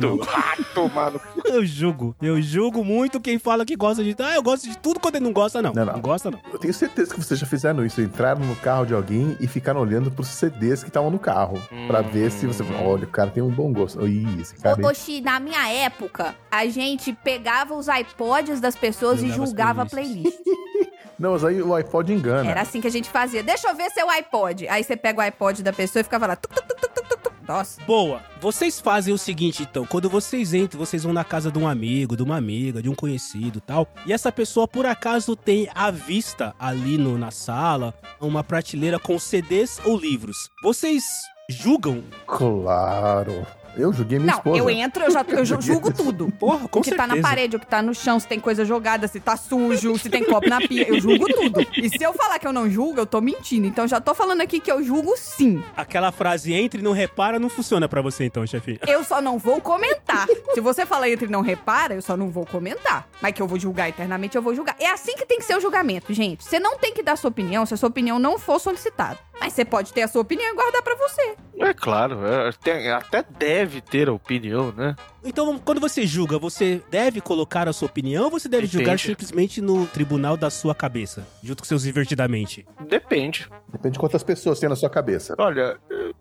não. rato, mano. Eu julgo. Eu julgo muito quem fala que gosta de... Ah, eu gosto de tudo quando ele não gosta, não. Não, Não, não. gosta, não. Eu tenho certeza que vocês já fizeram isso. Entraram no carro de alguém e ficaram olhando pros CDs que estavam no carro. Pra ver se você. Olha, o cara tem um bom gosto. Ih, esse cara. Ô, Oxi, na minha época, a gente pegava os iPods das pessoas e julgava a playlists. playlist. [LAUGHS] Não, mas aí o iPod engana. Era assim que a gente fazia. Deixa eu ver seu iPod. Aí você pega o iPod da pessoa e ficava lá. tuc, tuc, tuc, tuc, tuc, tuc, tuc. Nossa. Boa. Vocês fazem o seguinte, então. Quando vocês entram, vocês vão na casa de um amigo, de uma amiga, de um conhecido e tal. E essa pessoa, por acaso, tem à vista ali no, na sala uma prateleira com CDs ou livros. Vocês julgam? Claro. Eu joguei minha Não, esposa. eu entro, eu já eu ju- julgo tudo. Porra, com o que certeza. tá na parede, o que tá no chão, se tem coisa jogada, se tá sujo, se tem copo na pia, eu julgo tudo. E se eu falar que eu não julgo, eu tô mentindo. Então já tô falando aqui que eu julgo sim. Aquela frase entre e não repara não funciona pra você então, chefinho. Eu só não vou comentar. Se você falar entre e não repara, eu só não vou comentar. Mas que eu vou julgar eternamente, eu vou julgar. É assim que tem que ser o julgamento, gente. Você não tem que dar sua opinião se a sua opinião não for solicitada. Mas você pode ter a sua opinião e guardar pra você. É claro, é, tem- até deve ter a opinião, né? Então, quando você julga, você deve colocar a sua opinião ou você deve Depende. julgar simplesmente no tribunal da sua cabeça, junto com seus divertidamente? Depende. Depende de quantas pessoas tem na sua cabeça. Olha,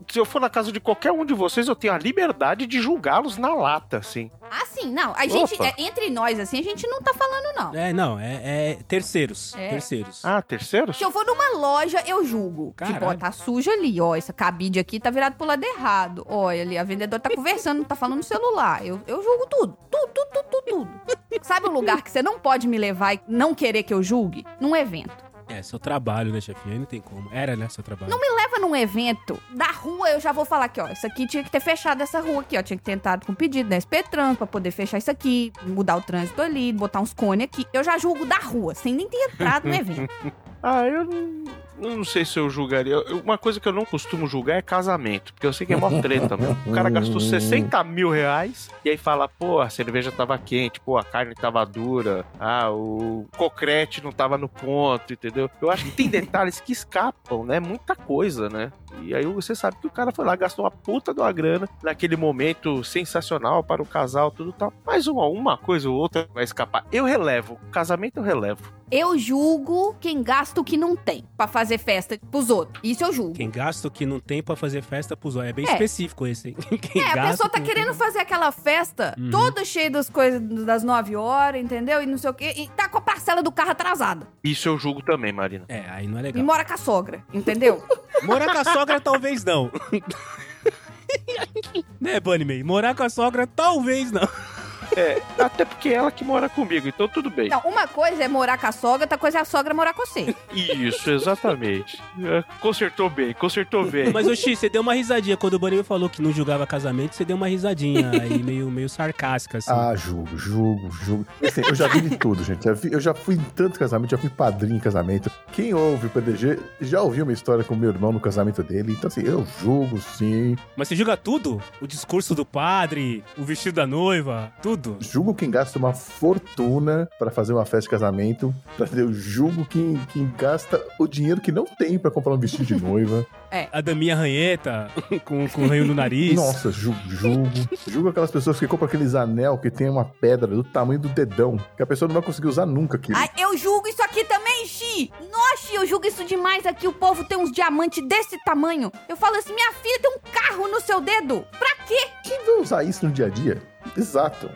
se eu for na casa de qualquer um de vocês, eu tenho a liberdade de julgá-los na lata, assim. Assim, não. A gente, Opa. é, entre nós, assim, a gente não tá falando, não. É, não, é, é terceiros. É. Terceiros. Ah, terceiros? Se eu for numa loja, eu julgo. Caralho. Tipo, ó, tá sujo ali, ó. Essa cabide aqui tá virado pro lado errado. Olha ali, a vendedora tá conversando, tá falando no celular. Eu, eu julgo tudo. Tudo, tudo, tudo, tudo, tudo. Sabe um lugar que você não pode me levar e não querer que eu julgue? Num evento. É, seu trabalho, né, chefinho? Aí não tem como. Era, né, seu trabalho. Não me leva num evento da rua, eu já vou falar aqui, ó. Isso aqui tinha que ter fechado essa rua aqui, ó. Tinha que ter entrado com pedido da SP Trans pra poder fechar isso aqui, mudar o trânsito ali, botar uns cones aqui. Eu já julgo da rua, sem nem ter entrado no evento. [LAUGHS] Ah, eu não, eu não sei se eu julgaria. Eu- Uma coisa que eu não costumo julgar é casamento, porque eu sei que é mó treta, meu. O cara gastou 60 mil reais e aí fala, pô, a cerveja tava quente, pô, a carne tava dura, ah, o concrete não tava no ponto, entendeu? Eu acho que tem detalhes que escapam, né? Muita coisa, né? E aí você sabe que o cara foi lá, gastou uma puta de uma grana naquele momento sensacional para o casal, tudo tal. Mas uma, uma coisa ou outra vai escapar. Eu relevo. Casamento eu relevo. Eu julgo quem gasta o que não tem pra fazer festa pros outros. Isso eu julgo. Quem gasta o que não tem pra fazer festa pros olhos. É bem É. específico esse, hein? [LAUGHS] Quem É, a pessoa o tá querendo fazer aquela festa Uhum. toda cheia das coisas das 9 horas, entendeu? E não sei o quê. E tá com a parcela do carro atrasada. Isso eu julgo também, Marina. É, aí não é E legal. mora com a sogra, entendeu? [LAUGHS] Morar com a sogra, talvez não. [LAUGHS] né, Bunny May? Morar com a sogra, talvez não. É, até porque é ela que mora comigo, então tudo bem. Não, uma coisa é morar com a sogra, outra coisa é a sogra morar com você. Isso, exatamente. É, consertou bem, consertou bem. Mas, Oxi, você deu uma risadinha. Quando o May falou que não julgava casamento, você deu uma risadinha aí, [LAUGHS] meio, meio sarcástica, assim. Ah, julgo, julgo, julgo. Assim, eu já vi de tudo, gente. Eu já fui em tanto casamento, já fui padrinho em casamento. Quem ouve o PDG já ouviu uma história com meu irmão no casamento dele. Então, assim, eu julgo sim. Mas você julga tudo? O discurso do padre, o vestido da noiva, tudo? Julgo quem gasta uma fortuna pra fazer uma festa de casamento. Eu julgo quem, quem gasta o dinheiro que não tem pra comprar um vestido de noiva. A daminha ranheta, [LAUGHS] com, com ranho no nariz. Nossa, julgo, julgo. Julgo aquelas pessoas que compram aqueles anel que tem uma pedra do tamanho do dedão, que a pessoa não vai conseguir usar nunca aquilo. Ai, eu julgo isso aqui também, Xi! Nossa, eu julgo isso demais aqui. O povo tem uns diamantes desse tamanho. Eu falo assim, minha filha tem um carro no seu dedo. Pra quê? Quem vai usar isso no dia a dia? Exato.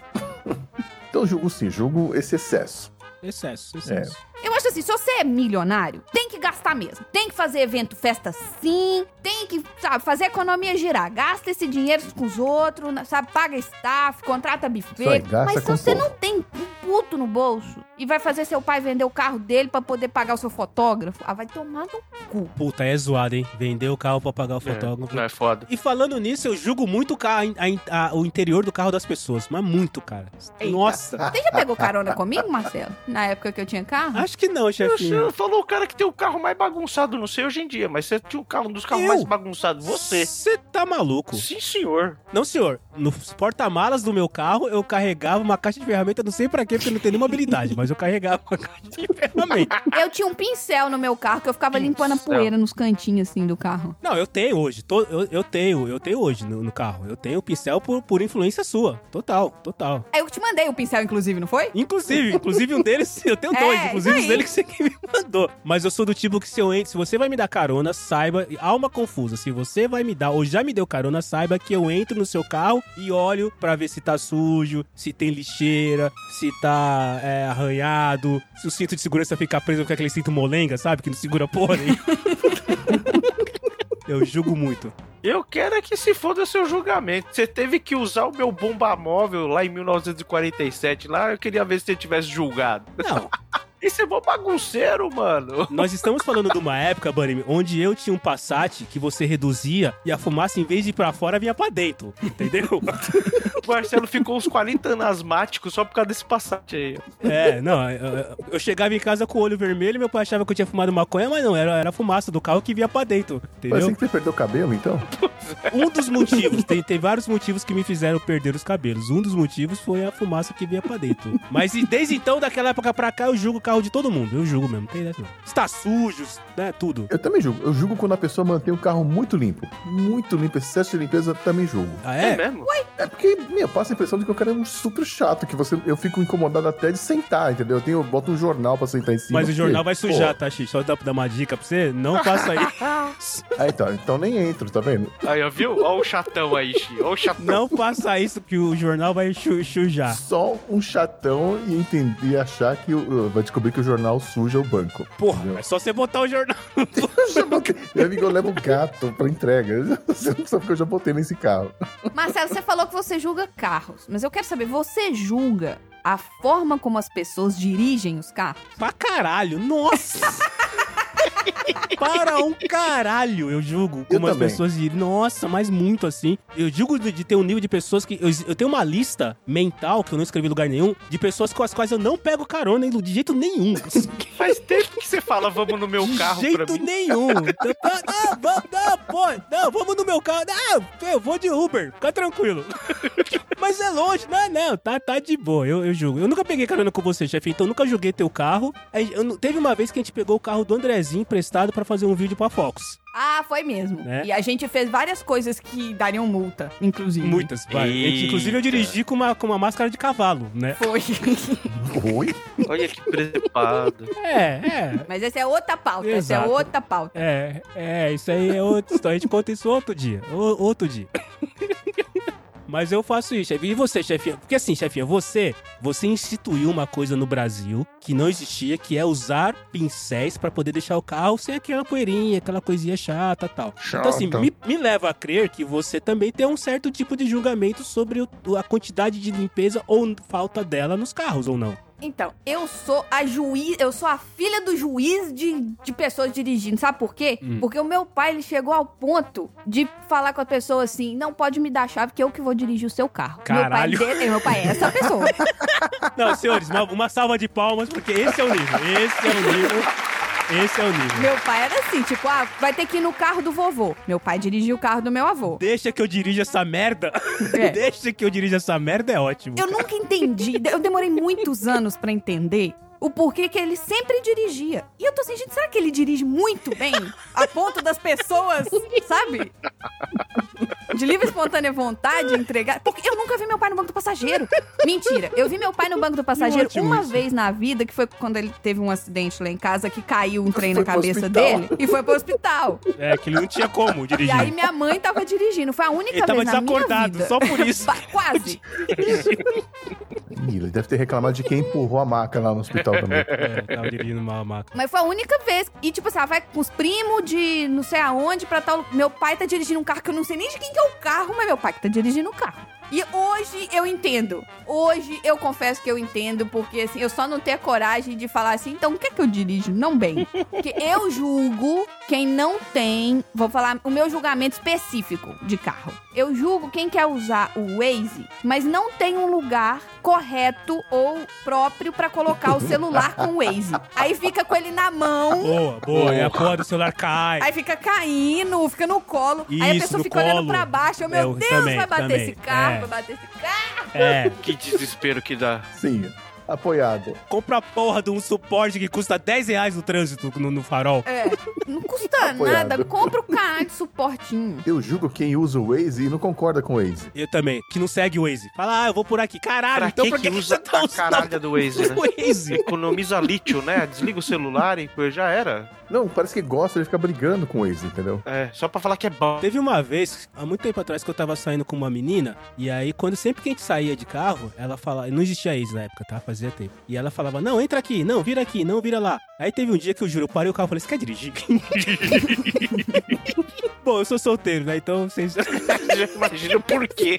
[LAUGHS] então julgo sim, julgo esse excesso. Excesso, excesso. Eu acho assim, se você é milionário, tem que gastar mesmo. Tem que fazer evento, festa sim. Tem que, sabe, fazer a economia girar. Gasta esse dinheiro com os outros, sabe? Paga staff, contrata aí, buffet. gasta Mas se você não tem um puto no bolso e vai fazer seu pai vender o carro dele pra poder pagar o seu fotógrafo, ah, vai tomar no cu. Puta, é zoado, hein? Vender o carro pra pagar o fotógrafo. Não é foda. E falando nisso, eu julgo muito o, carro, a- a- o interior do carro das pessoas. Mas muito, cara. Eita. Nossa. Você já pegou carona comigo, Marcelo? Na época que eu tinha carro? Acho que não, chefinho. Você falou o cara que tem o carro mais bagunçado, não sei hoje em dia, mas você tinha o carro um dos carros Eu? mais bagunçados. Você. Você tá maluco? Sim, senhor. Não, senhor. No porta-malas do meu carro, eu carregava uma caixa de ferramenta, não sei pra quê, porque eu não tenho nenhuma habilidade, mas eu carregava uma caixa de ferramenta. [LAUGHS] Eu tinha um pincel no meu carro que eu ficava limpando a Pincel. poeira nos cantinhos assim do carro. Não, eu tenho hoje. tô- eu, eu tenho, eu tenho hoje no, no carro. Eu tenho o pincel por, por influência sua. Total, total. Eu te mandei o pincel, inclusive, não foi? Inclusive, inclusive um deles, [LAUGHS] eu tenho É, dois, inclusive isso os aí. dele que você que me mandou. Mas eu sou do tipo que se eu entro, se você vai me dar carona, saiba, uma confusa. Se você vai me dar ou já me deu carona, saiba que eu entro no seu carro e olho pra ver se tá sujo, se tem lixeira, se tá é, arranhado, se o cinto de segurança fica preso com aquele cinto molenga, sabe? Que não segura porra nenhuma. [LAUGHS] Eu julgo muito. Eu quero é que se foda seu julgamento. Você teve que usar o meu bomba móvel lá em 1947. Lá eu queria ver se você tivesse julgado. Não, [LAUGHS] Esse é mó bagunceiro, mano. Nós estamos falando de uma época, Bunny, onde eu tinha um Passat que você reduzia e a fumaça, em vez de ir pra fora, vinha pra dentro. Entendeu? [LAUGHS] O Marcelo ficou uns 40 anos asmático só por causa desse Passat aí. É, não, eu, eu chegava em casa com o olho vermelho, meu pai achava que eu tinha fumado maconha, mas não, era, era a fumaça do carro que vinha pra dentro. Entendeu? assim que você perdeu o cabelo, então? Um dos motivos, tem, tem vários motivos que me fizeram perder os cabelos. Um dos motivos foi a fumaça que vinha pra dentro. Mas desde então, daquela época pra cá, eu julgo o carro de todo mundo. Eu julgo mesmo, não tem dessa não. Está sujo, né, tudo. Eu também julgo. Eu julgo quando a pessoa mantém o carro muito limpo. Muito limpo. Excesso de limpeza também julgo. Ah, É, é? mesmo? É porque, meu, passa a impressão de que o cara é um super chato, que você, eu fico incomodado até de sentar, entendeu? Eu, tenho, eu boto um jornal pra sentar em cima. Mas o porque, jornal vai pô, sujar, tá, Xixi? Só dá pra dar uma dica pra você, não faça isso. Ah, [LAUGHS] então, então nem entro, tá vendo? Aí, ó, viu? Ó o chatão aí, Xi. Ó o chatão. Não faça isso que o jornal vai chu- sujar. Só um chatão e entender achar que o- vai descobrir que o jornal suja o banco. Porra, é só você botar o jornal. [LAUGHS] Meu amigo, eu levo gato pra entrega. Você [LAUGHS] não sabe que eu já botei nesse carro. Marcelo, você falou que você julga carros, mas eu quero saber, você julga a forma como as pessoas dirigem os carros? Pra caralho, nossa! [LAUGHS] [LAUGHS] Para um caralho, eu julgo Eu como as também. pessoas dizem. Nossa, mas muito assim. Eu julgo de, de ter um nível de pessoas que. Eu, eu tenho uma lista mental, que eu não escrevi em lugar nenhum, de pessoas com as quais eu não pego carona de jeito nenhum. [LAUGHS] Faz tempo que você fala, vamos no meu de carro pra jeito mim. nenhum. Então, ah, Não, vamos, não, pô, não, vamos no meu carro. Não, eu vou de Uber, fica tranquilo. [LAUGHS] Mas é longe, não, não, tá, tá de boa, eu, eu julgo. Eu nunca peguei carona com você, chefe, então eu nunca julguei teu carro. Aí, eu teve uma vez que a gente pegou o carro do Andrezinho emprestado pra fazer um vídeo pra Fox. Ah, foi mesmo. Né? E a gente fez várias coisas que dariam multa, inclusive. Muitas. Eita. Inclusive eu dirigi com uma, com uma máscara de cavalo, né? Foi. Oi? Olha que preocupado. É, é. Mas essa é outra pauta, essa é Exato. outra pauta. É, é, isso aí é outra história. A gente conta isso outro dia. o- outro dia. Mas eu faço isso, chefe. E você, chefinha? Porque assim, chefinha, você, você instituiu uma coisa no Brasil que não existia, que é usar pincéis pra poder deixar o carro sem aquela poeirinha, aquela coisinha chata tal. Então assim, Chata. me, me leva a crer que você também tem um certo tipo de julgamento sobre o- a quantidade de limpeza ou falta dela nos carros, ou não? Então, eu sou a juiz, eu sou a filha do juiz de, de pessoas dirigindo. Sabe por quê? Hum. Porque o meu pai, ele chegou ao ponto de falar com a pessoa assim: não pode me dar a chave que eu que vou dirigir o seu carro. Caralho. Meu pai, dele- meu pai é essa pessoa. [LAUGHS] Não, senhores, uma, uma salva de palmas, porque esse é o nível. Esse é o nível. Esse é o nível. meu pai era assim, tipo, ah, vai ter que ir no carro do vovô. Meu pai dirigia o carro do meu avô. Deixa que eu dirija essa merda. [LAUGHS] É. Deixa que eu dirija essa merda é ótimo. Eu nunca entendi, eu demorei muitos anos pra entender o porquê que ele sempre dirigia. E eu tô assim, gente, será que ele dirige muito bem? A ponto das pessoas, sabe? De livre e espontânea vontade de entregar. Porque eu nunca vi meu pai no banco do passageiro. Mentira. Eu vi meu pai no banco do passageiro ótimo uma isso. vez na vida, que foi quando ele teve um acidente lá em casa que caiu um trem na Foi pro cabeça dele e foi pro hospital. É, que ele não tinha como E dirigir. aí minha mãe tava dirigindo. Foi a única Ele tava vez na minha desacordado, vida. só por isso. Quase. [LAUGHS] Ih, ele deve ter reclamado de quem empurrou a maca lá no hospital também. [LAUGHS] É, tava dirigindo uma. Mas foi a única vez. E, tipo assim, ela vai com os primos de não sei aonde pra tal. Meu pai tá dirigindo um carro que eu não sei nem de quem que é o carro, mas meu pai que tá dirigindo o carro. E hoje eu entendo. Hoje eu confesso que eu entendo, porque assim, eu só não tenho a coragem de falar assim, então o que é que eu dirijo? Não bem. Porque eu julgo quem não tem. Vou falar o meu julgamento específico de carro. Eu julgo quem quer usar o Waze, mas não tem um lugar correto ou próprio pra colocar o celular com o Waze. [LAUGHS] Aí fica com ele na mão. Boa, boa. E a porra do celular cai. Aí fica caindo, fica no colo. aí a Isso, pessoa fica olhando colo. pra baixo. Eu, É, meu eu Deus, também, vai bater também. esse carro, É. vai bater esse carro. É, Que desespero que dá. Sim, apoiado. compra a porra de um suporte que custa 10 reais no trânsito no, no farol. É, não custa nada. Compra o caralho de suportinho. Eu julgo quem usa o Waze e não concorda com o Waze. Eu também, que não segue o Waze. Fala, ah, eu vou por aqui. Caralho, Pra então que por que que, usa você tá a caralho do Waze, né? [LAUGHS] o Waze? Economiza lítio, né? Desliga o celular e já era. Não, parece que gosta de ficar brigando com o Waze, entendeu? É, só pra falar que é bom. Teve uma vez, há muito tempo atrás, que eu tava saindo com uma menina, e aí, quando sempre que a gente saía de carro, ela falava. Não existia Waze na época, tá? Fazia tempo. E ela falava: Não, entra aqui, não, vira aqui, não, vira lá. Aí teve um dia que eu juro, eu parei o carro e falei: Você quer dirigir? [LAUGHS] Bom, eu sou solteiro, né? Então vocês. Já [LAUGHS] imagina por quê.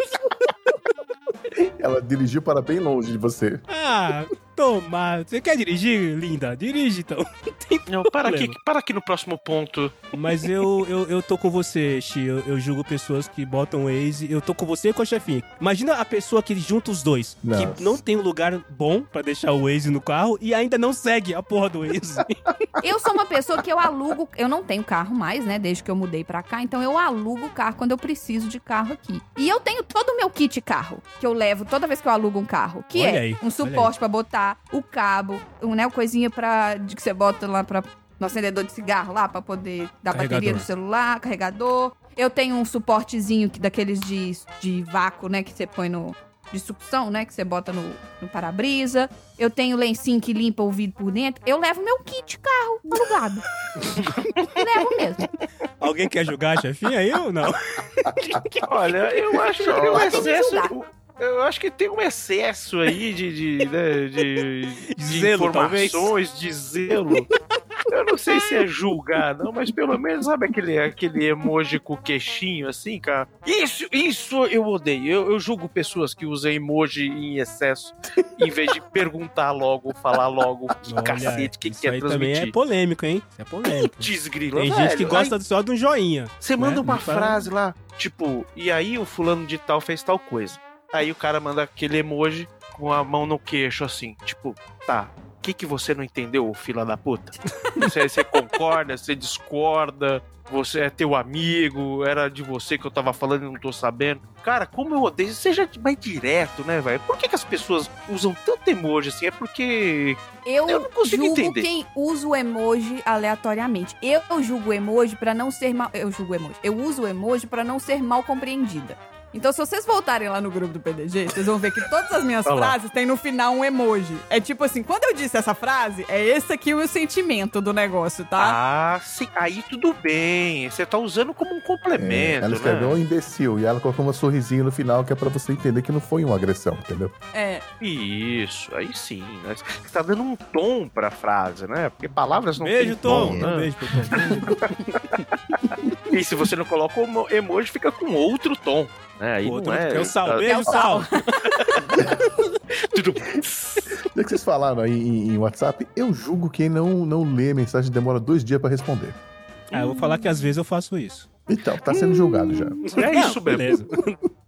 Ela dirigiu para bem longe de você. Ah, toma. Você quer dirigir, linda? Dirige então. [LAUGHS] Não tem Não, para aqui, para aqui no próximo ponto. Mas eu, eu, eu tô com você, Xi. Eu, eu julgo pessoas que botam Waze. Eu tô com você e com a chefinha. Imagina a pessoa que junta os dois. Nossa. Que não tem um lugar bom pra deixar o Waze no carro e ainda não segue a porra do Waze. [LAUGHS] Eu sou uma pessoa que eu alugo. Eu não tenho carro mais, né? Desde que eu mudei pra cá. Então eu alugo o carro quando eu preciso de carro aqui. E eu tenho todo o meu kit carro que eu levo toda vez que eu alugo um carro. Que Olha é aí, um suporte pra botar, o cabo, um, né? Uma coisinha pra, de que você bota lá pra, no acendedor de cigarro lá pra poder dar Carregador. bateria no celular, carregador. Eu tenho um suportezinho que, daqueles de, de vácuo, né? Que você põe no. De sucção, né? Que você bota no, no para-brisa. Eu tenho lencinho que limpa o vidro por dentro. Eu levo meu kit carro alugado. [LAUGHS] levo mesmo. Alguém quer julgar a chefinha aí ou não? Olha, eu acho que Pode me excesso. Eu acho que tem um excesso aí de, de, né, de, [LAUGHS] de Zelo, talvez. informações, de zelo. Eu não sei se é julgar, não, mas pelo menos sabe aquele, aquele emoji com o queixinho assim, cara? Isso, isso eu odeio. Eu, eu julgo pessoas que usam emoji em excesso, em vez de perguntar logo, falar logo que Olha, cacete, que isso quer aí também é transmitir. polêmico, hein? É polêmico. Desgrila, Tem gente que velho. gosta só de um joinha. Você manda né? uma Não fala- frase lá, tipo, e aí o fulano de tal fez tal coisa. Aí o cara manda aquele emoji com a mão no queixo, assim, tipo, tá. O que, que você não entendeu, fila da puta? Você, você concorda, você discorda, você é teu amigo, era de você que eu tava falando e não tô sabendo. Cara, como eu odeio, seja mais direto, né, velho? Por que, que as pessoas usam tanto emoji assim? É porque. Eu, Eu não consigo julgo entender. quem usa o emoji aleatoriamente. Eu julgo o emoji pra não ser mal. Eu julgo emoji. Eu uso o emoji pra não ser mal compreendida. Então, se vocês voltarem lá no grupo do PDG, vocês vão ver que todas as minhas Olha lá. frases têm no final um emoji. É tipo assim, quando eu disse essa frase, é esse aqui o sentimento do negócio, tá? Ah, sim, aí tudo bem. Você tá usando como um É, complemento, ela escreveu né? um imbecil e ela colocou um sorrisinho no final que é pra você entender que não foi uma agressão, entendeu? É. Isso, aí sim. Né? Você tá dando um tom pra frase, né? Porque palavras não Beijo, têm Tom. tom, né? beijo pro Tom. [LAUGHS] E se você não coloca o emo- emoji, fica com outro tom. Né? Aí Outro, não é... é o sal. tá- Beijo, É o sal. sal. [LAUGHS] Tudo... Já que vocês falaram aí em, em WhatsApp, eu julgo quem não, não lê mensagem demora dois dias pra responder. Ah, eu vou falar que às vezes eu faço isso. Então, tá sendo julgado já. É isso mesmo. Beleza.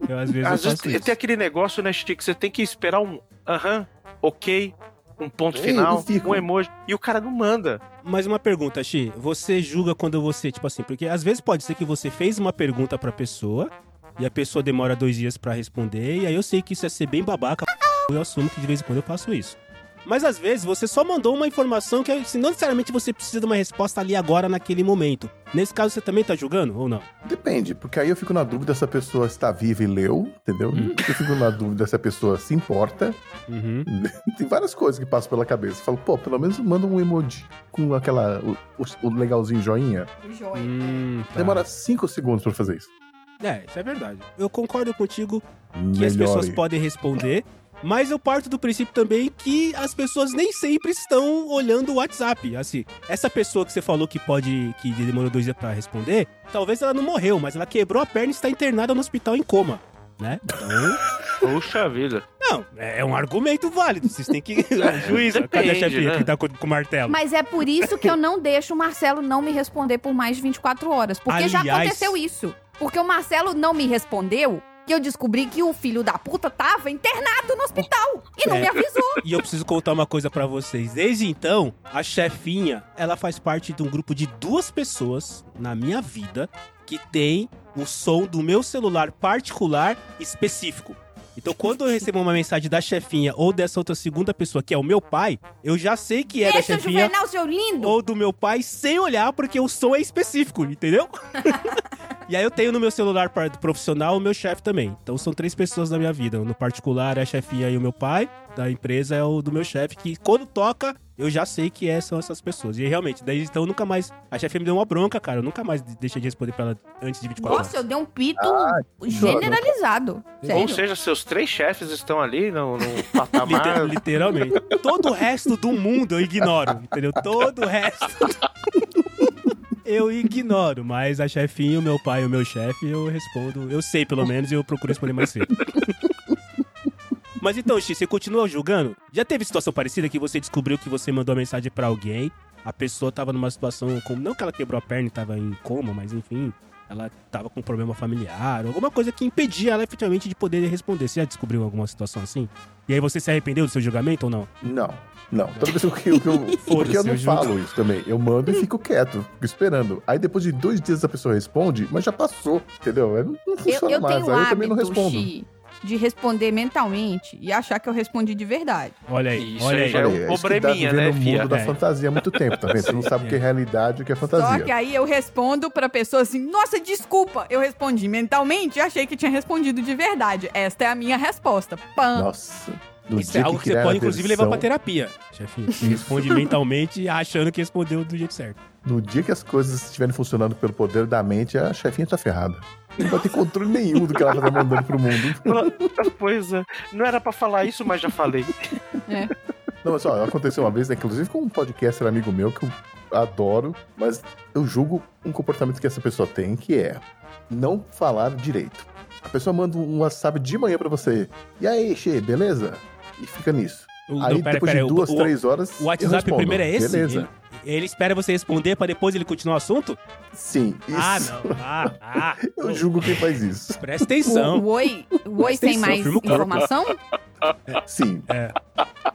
Eu às vezes Às eu vezes faço tem, isso. tem aquele negócio, né, Chico? Você tem que esperar um aham, ok, um ponto final, um emoji, e o cara não manda. Mas uma pergunta, Xi. Você julga quando você, tipo assim, porque às vezes pode ser que você fez uma pergunta pra pessoa e a pessoa demora dois dias pra responder, e aí eu sei que isso é ser bem babaca, eu assumo que de vez em quando eu faço isso. Mas às vezes você só mandou uma informação que assim, não necessariamente você precisa de uma resposta ali agora, naquele momento. Nesse caso, você também tá julgando ou não? Depende, porque aí eu fico na dúvida se a pessoa está viva e leu, entendeu? Hum. Eu fico na dúvida se a pessoa se importa. Uhum. [LAUGHS] Tem várias coisas que passam pela cabeça. Eu falo, pô, pelo menos manda um emoji com aquela. o, o- o legalzinho joinha. Joia. Hum, tá. Demora cinco segundos pra fazer isso. É, isso é verdade. Eu concordo contigo que as pessoas podem responder, mas eu parto do princípio também que as pessoas nem sempre estão olhando o WhatsApp. Assim, essa pessoa que você falou que pode, que demorou dois dias pra responder, talvez ela não morreu, mas ela quebrou a perna e está internada no hospital em coma, né? Então, [LAUGHS] Puxa vida. não, é um argumento válido. Vocês têm que. [LAUGHS] Juiz, cadê a chefia né? que tá com, com o martelo? Mas é por isso que eu não deixo o Marcelo não me responder por mais de 24 horas. Porque já Aliás- aconteceu isso. Porque o Marcelo não me respondeu que eu descobri que o filho da puta tava internado no hospital e não É. me avisou. [LAUGHS] E eu preciso contar uma coisa pra vocês. Desde então, a chefinha, ela faz parte de um grupo de duas pessoas na minha vida que tem o som do meu celular particular específico. Então, quando eu recebo uma mensagem da chefinha ou dessa outra segunda pessoa, que é o meu pai, eu já sei que é da Deixa o chefinha Juvenal, seu lindo. ou do meu pai sem olhar, porque o som é específico, entendeu? [LAUGHS] e aí eu tenho no meu celular profissional o meu chefe também. Então são três pessoas na minha vida. No particular é a chefinha e o meu pai. Da empresa é o do meu chefe, que quando toca, eu já sei que é- são essas pessoas. E realmente, desde então eu nunca mais. A chefe me deu uma bronca, cara. Eu nunca mais deixei de responder pra ela antes de 24 Nossa, eu horas. dei um pito Ah, [LAUGHS] generalizado. Sério. Ou seja, seus três chefes estão ali no, no [LAUGHS] Liter- patamar. literalmente. Todo o resto do mundo eu ignoro, entendeu? Todo o resto. Eu ignoro, mas a chefinha, o meu pai e o meu chefe, eu respondo. Eu sei, pelo menos, e eu procuro responder mais cedo. Mas então, X, você continua julgando? Já teve situação parecida que você descobriu que você mandou uma mensagem pra alguém, a pessoa tava numa situação como. Não que ela quebrou a perna e tava em coma, mas enfim. Ela tava com um problema familiar, alguma coisa que impedia ela efetivamente de poder responder. Você já descobriu alguma situação assim? E aí você se arrependeu do seu julgamento ou não? Não, não. Toda vez que eu. que eu- [LAUGHS] porque eu eu não julgo. falo isso também. Eu mando e fico quieto, fico esperando. Aí depois de dois dias a pessoa responde, mas já passou, entendeu? Aí Não, não Eu, funciona eu mais. Aí eu também não respondo. Xi, de responder mentalmente e achar que eu respondi de verdade. Olha aí, Isso olha aí já é um que tá probleminha, vivendo né, o mundo fia? da É. fantasia há muito tempo, tá vendo? Você não sabe o que é realidade e o que é Só fantasia. que aí eu respondo pra pessoa assim: Nossa, desculpa, eu respondi mentalmente e achei que tinha respondido de verdade. Esta é a minha resposta. Pam. Nossa. No Isso é dia algo que você criar pode, inclusive, levar pra terapia, chefinho. Você responde mentalmente achando que respondeu do jeito certo. No dia que as coisas estiverem funcionando pelo poder da mente, a chefinha tá ferrada. Não vai ter controle nenhum do que ela tá mandando pro mundo. Pois é. Não era pra falar isso, mas já falei. Não, mas só, aconteceu uma vez, né, inclusive com um podcaster amigo meu que eu adoro, mas eu julgo um comportamento que essa pessoa tem, que é não falar direito. A pessoa manda um WhatsApp de manhã pra você. E aí, Che, beleza? E fica nisso. O- aí não, pera, depois pera, de duas, o, três horas. o WhatsApp primeiro é esse? Beleza. Ele, espera você responder pra depois ele continuar o assunto? Sim, isso. Ah, não. Ah, ah. [LAUGHS] Eu julgo quem faz isso. Presta O, atenção. o oi, o oi Presta sem atenção, mais o informação, Sim. É.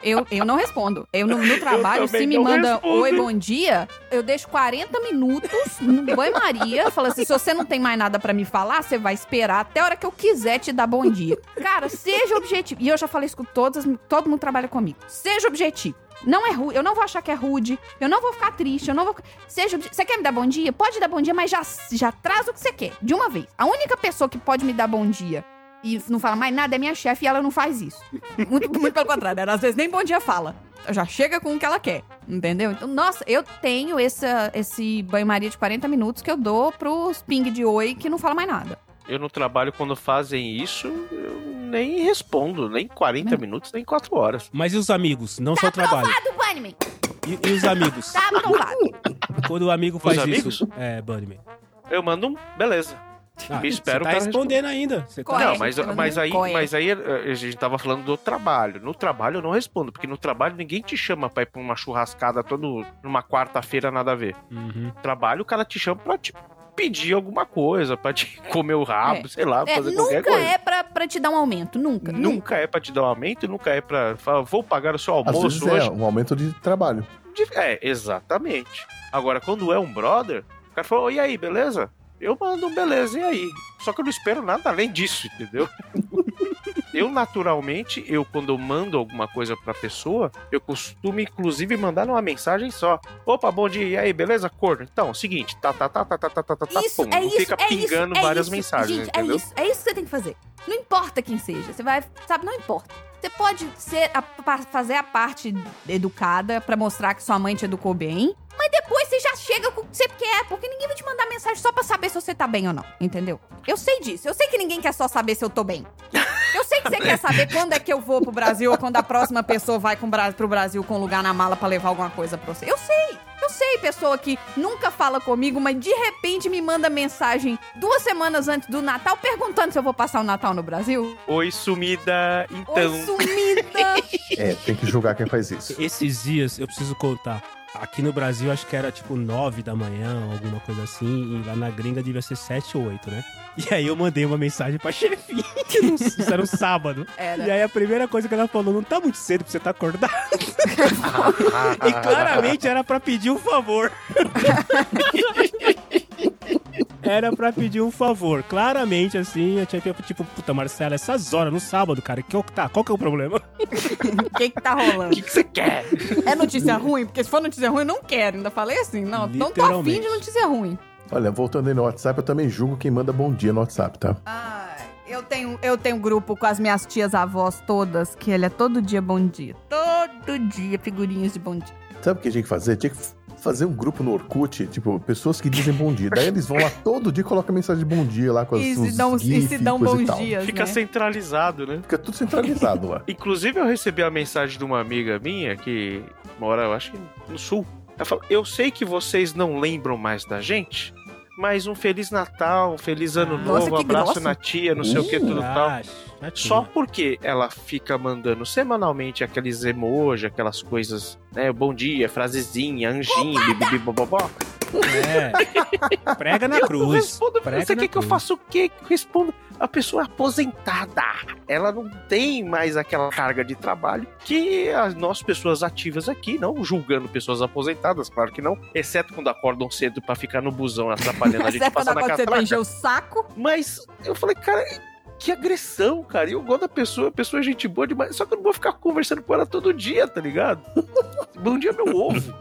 eu, eu não respondo. Eu no, no trabalho, também se me manda respondo. oi, bom dia, eu deixo 40 minutos no banho-maria. Fala assim: se você não tem mais nada pra me falar, você vai esperar até a hora que eu quiser te dar bom dia. Cara, seja objetivo. E eu já falei isso com todas, todo mundo trabalha comigo. Seja objetivo. Não é rude, eu não vou achar que é rude, eu não vou ficar triste, eu não vou. Seja. Você quer me dar bom dia? Pode dar bom dia, mas já, já traz o que você quer, de uma vez. A única pessoa que pode me dar bom dia e não fala mais nada é minha chefe e ela não faz isso. Muito, muito pelo contrário, ela às vezes nem bom dia fala. Já chega com o que ela quer, entendeu? Então, nossa, eu tenho essa, esse banho-maria de 40 minutos que eu dou pros ping de oi que não fala mais nada. Eu no trabalho, quando fazem isso, eu nem respondo, nem 40 Não. minutos, nem 4 horas. Mas e os amigos? Não só o trabalho. Bunnyman, E, e os amigos? tá aprovado. Quando o amigo faz amigos? isso. É, Bunnyman. Eu mando um, beleza. Ah, Me espero você tá respondendo ainda. Você tá... Não, mas, mas aí, mas aí eh, a gente tava falando do trabalho. No trabalho eu não respondo, porque no trabalho ninguém te chama pra ir pra uma churrascada todo numa quarta-feira, nada a ver. Uhum. Trabalho o cara te chama pra te pedir alguma coisa, pra te [LAUGHS] comer o rabo, É. sei lá, É, fazer qualquer nunca coisa. é pra, pra te dar um aumento, nunca. Nunca. Nunca é pra te dar um aumento, nunca é pra falar, vou pagar o seu Às vezes almoço hoje. é um aumento de trabalho. De- É, exatamente. Agora, quando é um brother, o cara fala, e aí, beleza? Eu mando um beleza, e aí? Só que eu não espero nada além disso, entendeu? [LAUGHS] eu naturalmente, eu quando eu mando alguma coisa pra pessoa, eu costumo inclusive mandar numa mensagem só. Opa, bom dia, e aí, beleza? Corno. Então, é seguinte, tá, tá, tá, tá, tá, tá, tá, tá, Isso, pum. é não isso, fica é pingando isso, é várias isso. mensagens, Gente, entendeu? é isso, é isso que você tem que fazer. Não importa quem seja, você vai, sabe, não importa. Você pode ser a- fazer a parte educada pra mostrar que sua mãe te educou bem, mas depois você já chega com o que você quer, porque ninguém vai te mandar mensagem só pra saber se você tá bem ou não, entendeu? Eu sei disso, eu sei que ninguém quer só saber se eu tô bem. Eu sei que você quer saber quando é que eu vou pro Brasil ou quando a próxima pessoa vai com Bra- pro Brasil com lugar na mala pra levar alguma coisa pra você. Eu sei. Eu sei, pessoa que nunca fala comigo, mas de repente me manda mensagem duas semanas antes do Natal perguntando se eu vou passar o Natal no Brasil. Oi, sumida, então. Oi, sumida! [LAUGHS] É, tem que julgar quem faz isso. Esses dias, eu preciso contar. Aqui no Brasil, acho que era tipo 9 da manhã, alguma coisa assim. E lá na gringa devia ser 7 ou 8, né? [LAUGHS] E aí eu mandei uma mensagem pra [LAUGHS] chefinha. Isso era um sábado. Era. E aí a primeira coisa que ela falou, não tá muito cedo pra você tá acordado. [LAUGHS] e claramente era pra pedir um favor. Era pra pedir um favor. Claramente, assim, a tia tipo, puta, Marcela, essas horas no sábado, cara, que, tá, qual que é o problema? O [LAUGHS] que que tá rolando? O que que você quer? É notícia ruim? Porque se for notícia ruim, eu não quero. Ainda falei assim, não, não tô afim de notícia ruim. Olha, voltando aí no WhatsApp, eu também julgo quem manda bom dia no WhatsApp, tá? Ai, eu tenho, eu tenho um grupo com as minhas tias avós todas, que ele é todo dia bom dia. Todo dia, figurinhas de bom dia. Sabe o que a gente tinha que fazer? Tinha que fazer um grupo no Orkut, tipo, pessoas que dizem bom dia. Daí eles vão lá todo dia e colocam mensagem de bom dia lá com as E os se dão, e se dão e bons tal. dias, Fica né? centralizado, né? Fica tudo centralizado lá. [LAUGHS] Inclusive, eu recebi a mensagem de uma amiga minha que mora, eu acho que no sul. Ela falou: Eu sei que vocês não lembram mais da gente, mas um Feliz Natal, um Feliz Ano Nossa, Novo, que abraço grossa. na tia, não sei o que, tudo tal. Ah, tinha. Só porque ela fica mandando semanalmente aqueles emojis, aquelas coisas, né? Bom dia, frasezinha, anjinho, bibibibobobó. É. Prega na Eu cruz. respondo, Prega você na quer que eu cruz. faça o quê? Eu respondo, a pessoa é aposentada. Ela não tem mais aquela carga de trabalho que as nós, pessoas ativas aqui, não julgando pessoas aposentadas, claro que não, exceto quando acordam cedo pra ficar no busão atrapalhando a gente passar na acontece pra encher catraca. o saco. Mas eu falei, cara, que agressão, cara. E eu gosto da pessoa, a pessoa é gente boa demais, só que eu não vou ficar conversando com ela todo dia, tá ligado? Bom dia, meu ovo.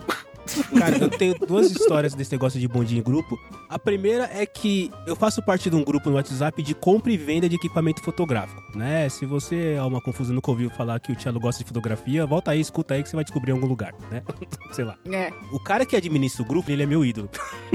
Cara, eu tenho duas histórias desse negócio de bondinho em grupo. A primeira é que eu faço parte de um grupo no WhatsApp de compra e venda de equipamento fotográfico, né? Se você é uma confusão, nunca ouviu falar que o Thiago gosta de fotografia, volta aí, escuta aí que você vai descobrir em algum lugar, né? [LAUGHS] Sei lá. É. O cara que administra o grupo, ele é meu ídolo.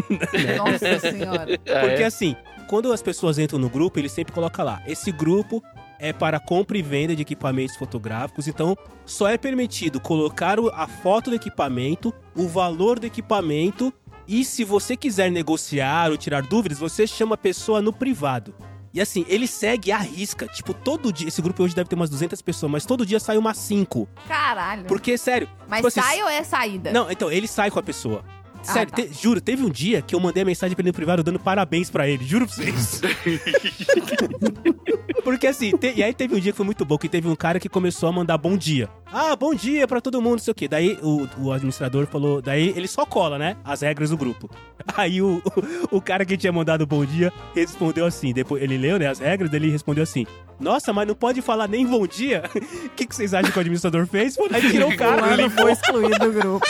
[LAUGHS] Nossa senhora. Porque assim, quando as pessoas entram no grupo, ele sempre coloca lá: esse grupo é para compra e venda de equipamentos fotográficos, então só é permitido colocar a foto do equipamento, o valor do equipamento e se você quiser negociar ou tirar dúvidas, você chama a pessoa no privado. E assim, ele segue à risca. Tipo, todo dia. Esse grupo hoje deve ter umas 200 pessoas, mas todo dia sai umas 5. Caralho. Porque, sério. Mas tipo assim, sai ou é saída? Não, então, ele sai com a pessoa. Ah, Sério, tá. te- juro, teve um dia que eu mandei a mensagem pra ele no privado dando parabéns pra ele, juro pra vocês. [LAUGHS] Porque assim, te- e aí teve um dia que foi muito bom, que teve um cara que começou a mandar bom dia. Ah, bom dia pra todo mundo, não sei o quê. Daí o, o administrador falou, daí ele só cola, né, as regras do grupo. [LAUGHS] Aí o, o, o cara que tinha mandado bom dia respondeu assim, depois ele leu, né, as regras, daí ele respondeu assim, nossa, mas não pode falar nem bom dia? O [LAUGHS] que, que vocês acham que o administrador fez? Aí tirou o cara, ele foi excluído do grupo.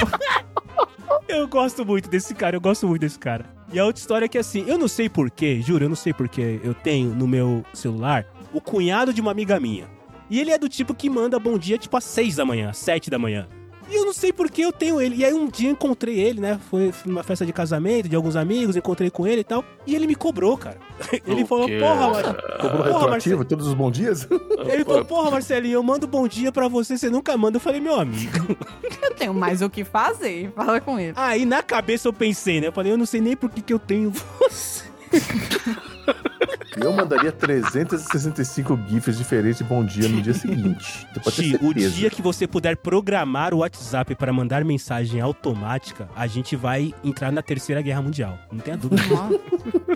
Eu gosto muito desse cara, eu gosto muito desse cara. E a outra história é que assim, eu não sei porquê, juro, eu não sei porquê, eu tenho no meu celular o cunhado de uma amiga minha. E ele é do tipo que manda bom dia tipo às seis da manhã, sete da manhã. E eu não sei por que eu tenho ele. E aí um dia eu encontrei ele, né? Foi numa festa de casamento de alguns amigos, encontrei com ele e tal. E ele me cobrou, cara. [LAUGHS] Ele O falou, quê? porra, mano. [LAUGHS] Cobrou Porra, retroativo Marcelo. todos os bons dias? [LAUGHS] Ele falou, porra, Marcelinho, eu mando bom dia pra você, você nunca manda. Eu falei, meu amigo. Eu tenho mais o que fazer. Fala com ele. Aí na cabeça eu pensei, né? Eu falei, eu não sei nem por que, que eu tenho você. Eu mandaria 365 GIFs diferentes de bom dia no dia [LAUGHS] seguinte. Gi, o dia que você puder programar o WhatsApp para mandar mensagem automática, a gente vai entrar na Terceira Guerra Mundial. Não tenha dúvida disso.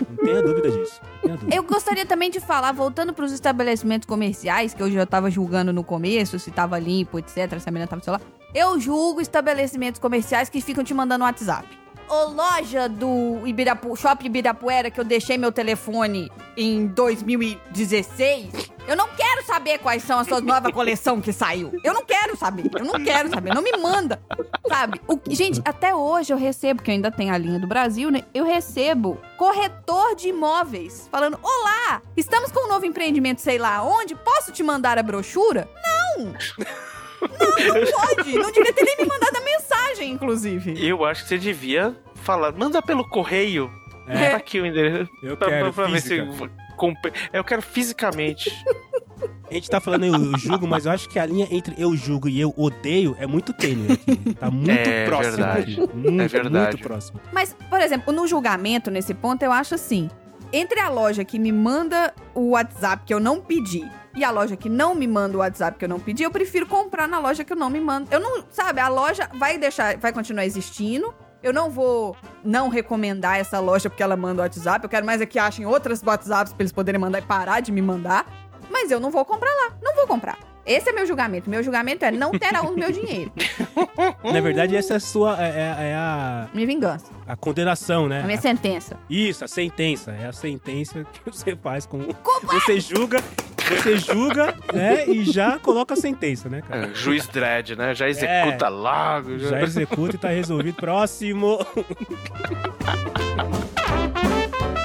Não tenha dúvida disso. Tenha dúvida. Eu gostaria também de falar, voltando pros estabelecimentos comerciais, que eu já tava julgando no começo, se tava limpo, etc, se a menina tava no celular. Eu julgo estabelecimentos comerciais que ficam te mandando WhatsApp. Ô, loja do Ibirapu, Shopping Ibirapuera, que eu deixei meu telefone em 2016, Eu não quero saber quais são a sua nova [LAUGHS] coleção que saiu. Eu não quero saber. Eu não quero saber. Não me manda. Sabe? O, gente, até hoje eu recebo, que eu ainda tenho a linha do Brasil, né? Eu recebo corretor de imóveis falando: Olá, estamos com um novo empreendimento, sei lá onde. Posso te mandar a brochura? Não! Não, não pode. Não devia ter nem me mandado a mensagem, inclusive. Eu acho que você devia falar, manda pelo correio. É. Tá aqui o endereço. Eu Pra- quero pra ver se Eu quero fisicamente. A gente tá falando eu julgo, mas eu acho que a linha entre eu julgo e eu odeio é muito tênue aqui. Tá muito É próximo. verdade. Muito, É verdade. muito próximo. Mas, por exemplo, no julgamento, nesse ponto, eu acho assim: entre a loja que me manda o WhatsApp que eu não pedi e a loja que não me manda o WhatsApp que eu não pedi, eu prefiro comprar na loja que eu não me mando. Eu não, sabe, a loja vai deixar, vai continuar existindo. Eu não vou não recomendar essa loja porque ela manda o WhatsApp. Eu quero mais é que achem outras WhatsApps pra eles poderem mandar e parar de me mandar. Mas eu não vou comprar lá. Não vou comprar. Esse é meu julgamento. Meu julgamento é não terá o meu dinheiro. [LAUGHS] Na verdade, essa é a sua. É, é- é a, Minha vingança. a condenação, né? A minha sentença. Isso, a sentença. É a sentença que você faz com. Você julga, você julga, né? E já coloca a sentença, né, cara? É, Juiz Dredd, né? Já executa logo. Já... Já [LAUGHS] executa e tá resolvido. Próximo!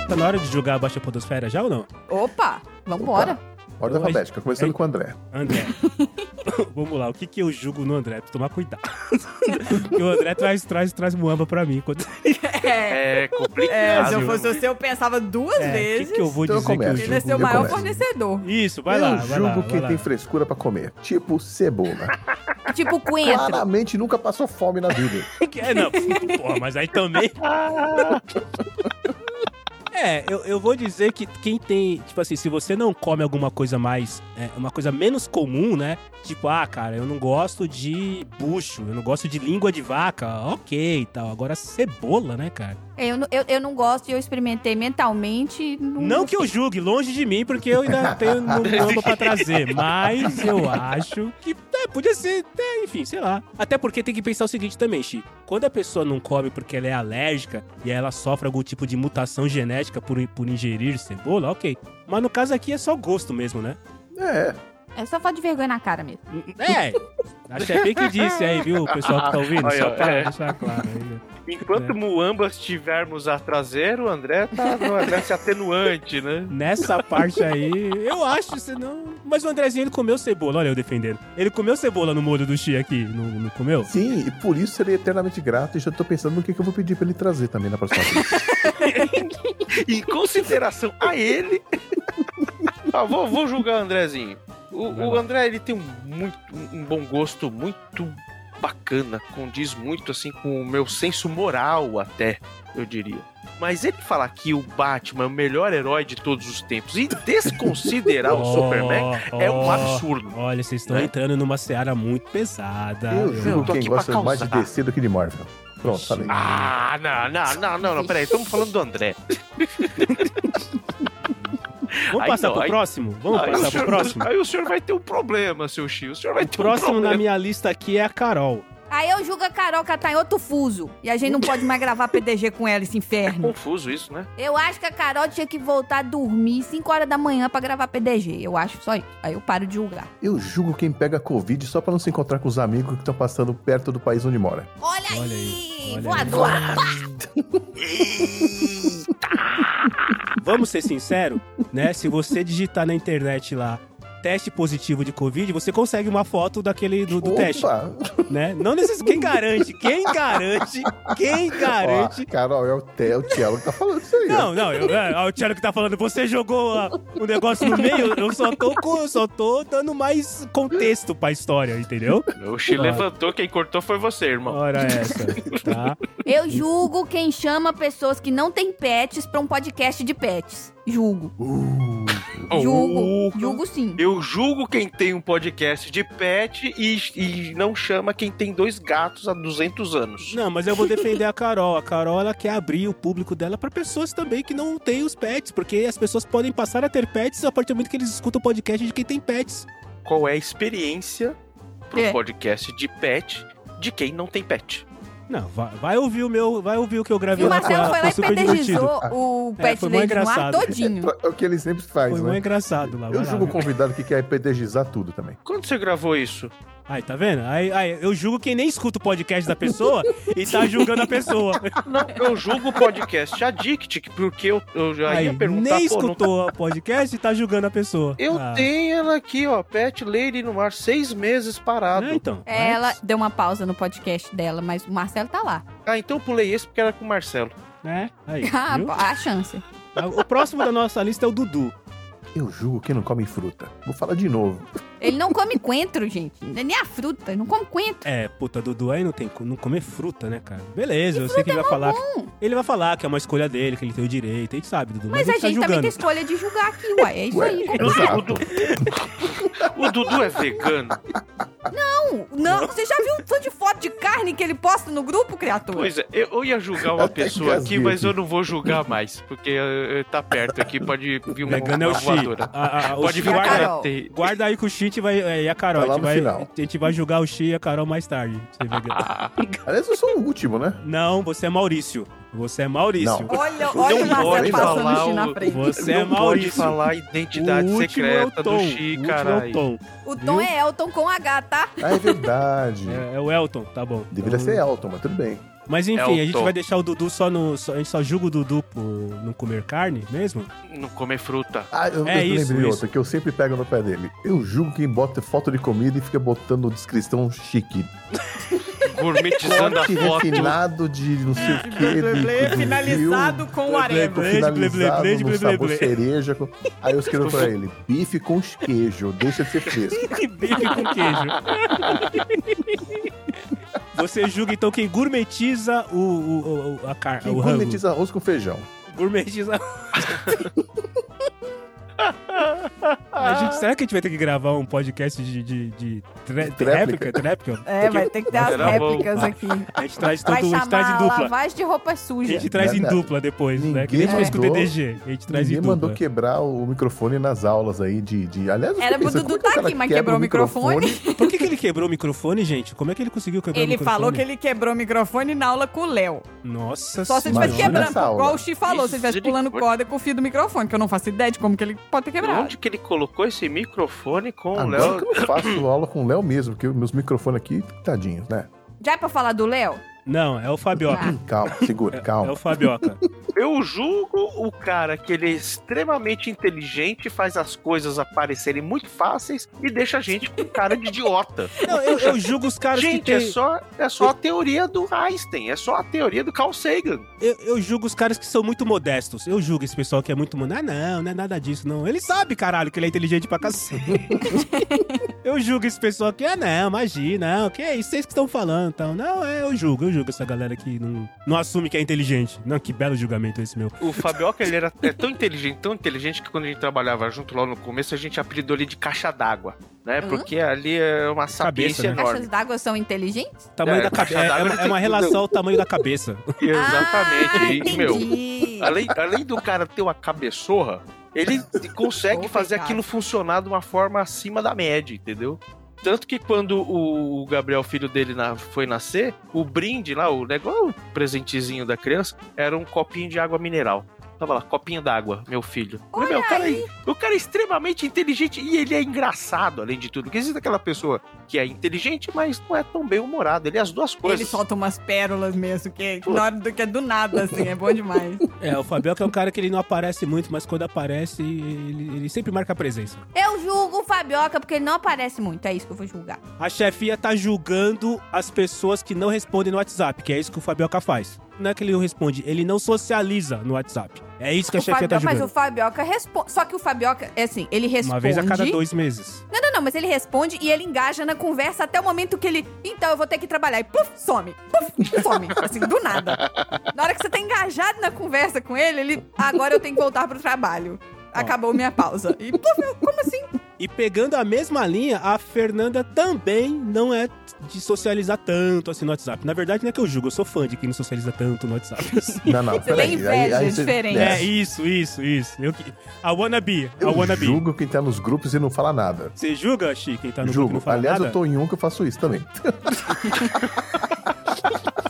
tá na hora de julgar a Baixa Podosfera já ou não? Opa, vambora. Ordem Eu alfabética, começando com o André. André. [LAUGHS] Vamos lá, o que que eu julgo no André? Tomar cuidado. [LAUGHS] Porque o André traz, traz, traz muamba pra mim. Quando... [LAUGHS] É. É complicado. É, se eu fosse você, eu pensava duas É, o vezes. que, que eu vou Então eu dizer que eu. Ele é seu Eu maior começo. fornecedor. Isso, vai eu lá, vai julgo quem tem frescura pra comer. Tipo cebola. Tipo coentro. Claramente nunca passou fome na vida. É, não, porra, mas aí também. É, eu, eu vou dizer que quem tem, tipo assim, se você não come alguma coisa mais, é, uma coisa menos comum, né? Tipo, ah, cara, eu não gosto de bucho, eu não gosto de língua de vaca, ok e tal. Agora cebola, né, cara? Eu, não- eu, eu não gosto e eu experimentei mentalmente. Não, Não que eu julgue, longe de mim, porque eu ainda tenho [LAUGHS] muamba pra trazer. Mas eu acho que é, podia ser, é, enfim, sei lá. Até porque tem que pensar o seguinte também, Chi. Quando a pessoa não come porque ela é alérgica e ela sofre algum tipo de mutação genética por, por ingerir cebola, ok. Mas no caso aqui é só gosto mesmo, né? É. É só falta de vergonha na cara mesmo. É, a chefe que disse aí, viu, o pessoal que tá ouvindo? [LAUGHS] Só pra é. deixar claro aí. Enquanto É. muambas tivermos a trazer, o André tá no André atenuante, né? Nessa parte aí, eu acho, senão... Mas o Andrezinho, ele comeu cebola, olha eu defendendo. Ele comeu cebola no molho do Chi aqui, não, não comeu? Sim, e por isso serei eternamente grato e já tô pensando no que, que eu vou pedir pra ele trazer também na próxima vez. [LAUGHS] em consideração a ele. [LAUGHS] Ah, vou, vou julgar o Andrezinho. O, o. André ele tem um, muito, um bom gosto muito bacana, condiz muito assim com o meu senso moral até, eu diria. Mas ele falar que o Batman é o melhor herói de todos os tempos e desconsiderar o Ó, [LAUGHS] Superman é um ó, absurdo. Olha, vocês estão Né? entrando numa seara muito pesada. Eu Eu- juro tô quem aqui pra gosta mais de. DC do que de Marvel. Pronto, falei. Ah, não, não, não, não, não, peraí, estamos falando do André. [LAUGHS] Vamos Aí passar não, pro aí- próximo? Vamos aí, passar o pro senhor, próximo? aí o senhor vai ter um problema, seu Chio. O senhor vai O ter um próximo problema. na minha lista aqui é a Carol. Aí eu julgo a Carol que ela tá em outro fuso. E a gente não pode mais gravar PDG com ela, esse inferno. Confuso isso, né? Eu acho que a Carol tinha que voltar a dormir 5 horas da manhã pra gravar PDG. Eu acho só isso. Aí eu paro de julgar. Eu julgo quem pega Covid só pra não se encontrar com os amigos que estão passando perto do país onde mora. Olha, Olha aí! aí, olha Voador! [LAUGHS] Vamos ser sinceros, né? Se você digitar na internet lá teste positivo de Covid, você consegue uma foto daquele do, do teste, né? Não necessariamente. Quem garante? Quem garante? Quem garante? Ó, Carol, é o, Te, é o Tielo que tá falando isso aí. Não, não, eu, é, ó, o Thiago que tá falando, você jogou o negócio no meio, eu só tô, com- só tô dando mais contexto pra história, entendeu? O Chi levantou, quem cortou foi você, irmão. Ora essa, tá? Eu julgo quem chama pessoas que não têm pets pra um podcast de pets. Julgo. Uh, Julgo. Oh, Julgo sim. Eu julgo quem tem um podcast de pet e, e não chama quem tem dois gatos há 200 anos. Não, mas eu vou defender a Carol. A Carol, ela quer abrir o público dela pra pessoas também que não têm os pets, porque as pessoas podem passar a ter pets a partir do momento que eles escutam o podcast de quem tem pets. Qual é a experiência pro É. podcast de pet de quem não tem pet? Não, vai, vai ouvir o meu, vai ouvir o que eu E gravei o lá com Marcelo a- foi lá foi e pedejizou o É, Pet foi Lady no ar engraçado. todinho. É o que ele sempre faz, Foi né? engraçado lá. Eu julgo o viu? convidado que quer pedagizar tudo também. Quando você gravou isso? Aí, tá vendo? Aí, aí, eu julgo quem nem escuta o podcast da pessoa e tá julgando a pessoa. Não, eu julgo o podcast Addict, porque eu, eu já Aí, ia perguntar, nem pô, não tá- escutou o podcast e tá julgando a pessoa. Eu Ah, tenho ela aqui, ó, Pet Lady no mar, seis meses parado. É, então. Ela deu uma pausa no podcast dela, mas o Marcelo tá lá. Ah, então eu pulei esse porque era com o Marcelo. É, aí, [LAUGHS] Ah, viu? a chance. O próximo da nossa lista é o Dudu. Eu julgo quem não come fruta. Vou falar de novo. Ele não come coentro, gente. Nem a fruta, ele não come coentro. É, puta, Dudu aí não tem não comer fruta, né, cara? Beleza, eu sei que ele vai falar. Ele vai falar que é uma escolha dele, que ele tem o direito, a gente sabe, Dudu. Mas, Mas a ele tá gente também julgando. tem escolha de julgar aqui, ué. É isso Ué, aí. exato. O Dudu, o Dudu é vegano? Não, não, você já viu o tanto de foto de carne que ele posta no grupo, criatura? Pois é, eu, ia julgar uma pessoa aqui, mas eu não vou julgar mais. Porque eh, tá perto aqui, pode vir uma, Vegano é o uma Xi. voadora. A- a- o Pode vir a uma guarda, guarda aí com o Xi e vai- é, e a Carol. Vai A gente, vai, final. a gente vai julgar o Xi e a Carol mais tarde. É [LAUGHS] Aliás, eu sou o último, né? Não, você é Maurício. Você é Maurício. Não. Olha, olha o não Marcelo pode passando falar o Xi na frente. Você é não pode Maurício. falar a identidade o último é o secreta Tom. do Xi, o último é caralho. o Tom. O Tom é Elton com H, tá? Ah, é verdade. É, é o Elton, tá bom. Deveria Então- ser Elton, mas tudo bem. Mas enfim, É a gente vai deixar o Dudu só no. só- a gente só julga o Dudu por não comer carne mesmo? Não comer fruta. Ah, eu, É eu isso, lembrei isso. outra que eu sempre pego no pé dele. Eu julgo quem bota foto de comida e fica botando descrição chique. Gourmetizando a foto. refinado de não sei o que. finalizado com areva. finalizado blé, sabor cereja. com- Aí eu escrevo pra ele, bife com queijo, deixa de ser fresco. Que [LAUGHS] bife com queijo. [LAUGHS] Você julga então quem gourmetiza o, o, o- a carne. Quem o rango. gourmetiza arroz com feijão. [LAUGHS] A gente, será que a gente vai ter que gravar um podcast de, de, de Tréplica? réplica? Tréplica? É, vai ter que ter as bom. réplicas aqui. A gente traz, todo, a gente traz em dupla. lavagem de roupa A suja. gente traz em dupla depois, né? Que nem a gente fez com o mandou- DDG. A gente traz Ninguém em dupla. mandou quebrar o microfone nas aulas aí de. de... Aliás, Era pro Dudu é o tá aqui, mas quebrou o microfone. Por que, que ele quebrou o microfone, gente? Como é que ele conseguiu quebrar o Ele microfone? falou que ele quebrou o microfone na aula com o Léo. Nossa Só se ele estivesse quebrando, igual o Xi falou, se ele estivesse pulando corda com o fio do microfone, que eu não faço ideia de como que ele pode ter quebrado. Onde que ele colocou esse microfone com o Agora Léo? que eu faço aula com o Léo mesmo, porque meus microfones aqui, tadinhos, né? Já é pra falar do Léo? Não, é o Fabioca. Calma, segura, É calma. o Fabioca. Eu julgo o cara que ele é extremamente inteligente, faz as coisas aparecerem muito fáceis e deixa a gente com cara de idiota. [LAUGHS] Não, eu, eu julgo os caras gente, que é tem... só, é só a teoria do Einstein, é só a teoria do Carl Sagan. Eu, eu julgo os caras que são muito modestos. Eu julgo esse pessoal que é muito modesto. Ah, não, não é nada disso, não. Ele sabe, caralho, que ele é inteligente pra cacete. [LAUGHS] eu julgo esse pessoal que, ah, não, imagina, não, que é isso, vocês que estão falando, então. Não, é, eu julgo, eu julgo essa galera que não, não assume que é inteligente. Não, que belo julgamento esse meu. O Fabioca, ele era é tão inteligente, tão inteligente que quando a gente trabalhava junto lá no começo, a gente apelidou ele de caixa d'água, né? Uhum. Porque ali é uma sapiência né? enorme. Caixas d'água são inteligentes? Tamanho É, da cabeça. caixa É, é tem uma relação ao tamanho da cabeça. [LAUGHS] Exatamente. Ah, E, meu, além, além do cara ter uma cabeçorra, ele [LAUGHS] consegue fazer aquilo funcionar de uma forma acima da média, entendeu? Tanto que quando o Gabriel, filho dele, na- foi nascer, o brinde lá, o negócio, o presentezinho da criança, era um copinho de água mineral. Tava lá, copinho d'água, meu filho. Falei, meu, o, cara é, o cara é extremamente inteligente e ele é engraçado, além de tudo. Porque existe aquela pessoa que é inteligente, mas não é tão bem humorado. Ele é as duas coisas. Ele solta umas pérolas mesmo, que, que na hora do que é do nada, assim, é bom demais. [LAUGHS] É, o Fabioca é um cara que ele não aparece muito, mas quando aparece, ele, ele sempre marca a presença. Eu julgo o Fabioca porque ele não aparece muito, é isso que eu vou julgar. A chefia tá julgando as pessoas que não respondem no WhatsApp, que é isso que o Fabioca faz. Não é que ele não responde, ele não socializa no WhatsApp. É isso que a O chefia tá Fabioca- mas julgando. o Fabioca responde. Só que o Fabioca, é assim, ele responde. Uma vez a cada dois meses. Não, não, não, mas ele responde e ele engaja na conversa até o momento que ele. Então, eu vou ter que trabalhar. E puf, some. Puf, some. [LAUGHS] Assim, do nada. Na hora que você tá engajado na conversa com ele, ele. Agora eu tenho que voltar pro trabalho. Acabou minha pausa. E puf, como assim? E pegando a mesma linha, a Fernanda também não é de socializar tanto assim no WhatsApp. Na verdade, não é que eu julgo, eu sou fã de quem não socializa tanto no WhatsApp. [LAUGHS] Não, não, Você peraí. tem inveja, é você- diferente. é, isso, isso, isso. Eu, que- a wannabe, a Eu wannabe. julgo quem tá nos grupos e não fala nada. Você julga, Chi, quem tá no grupo e julgo. não fala Aliás, nada? eu tô em um que eu faço isso também. [LAUGHS]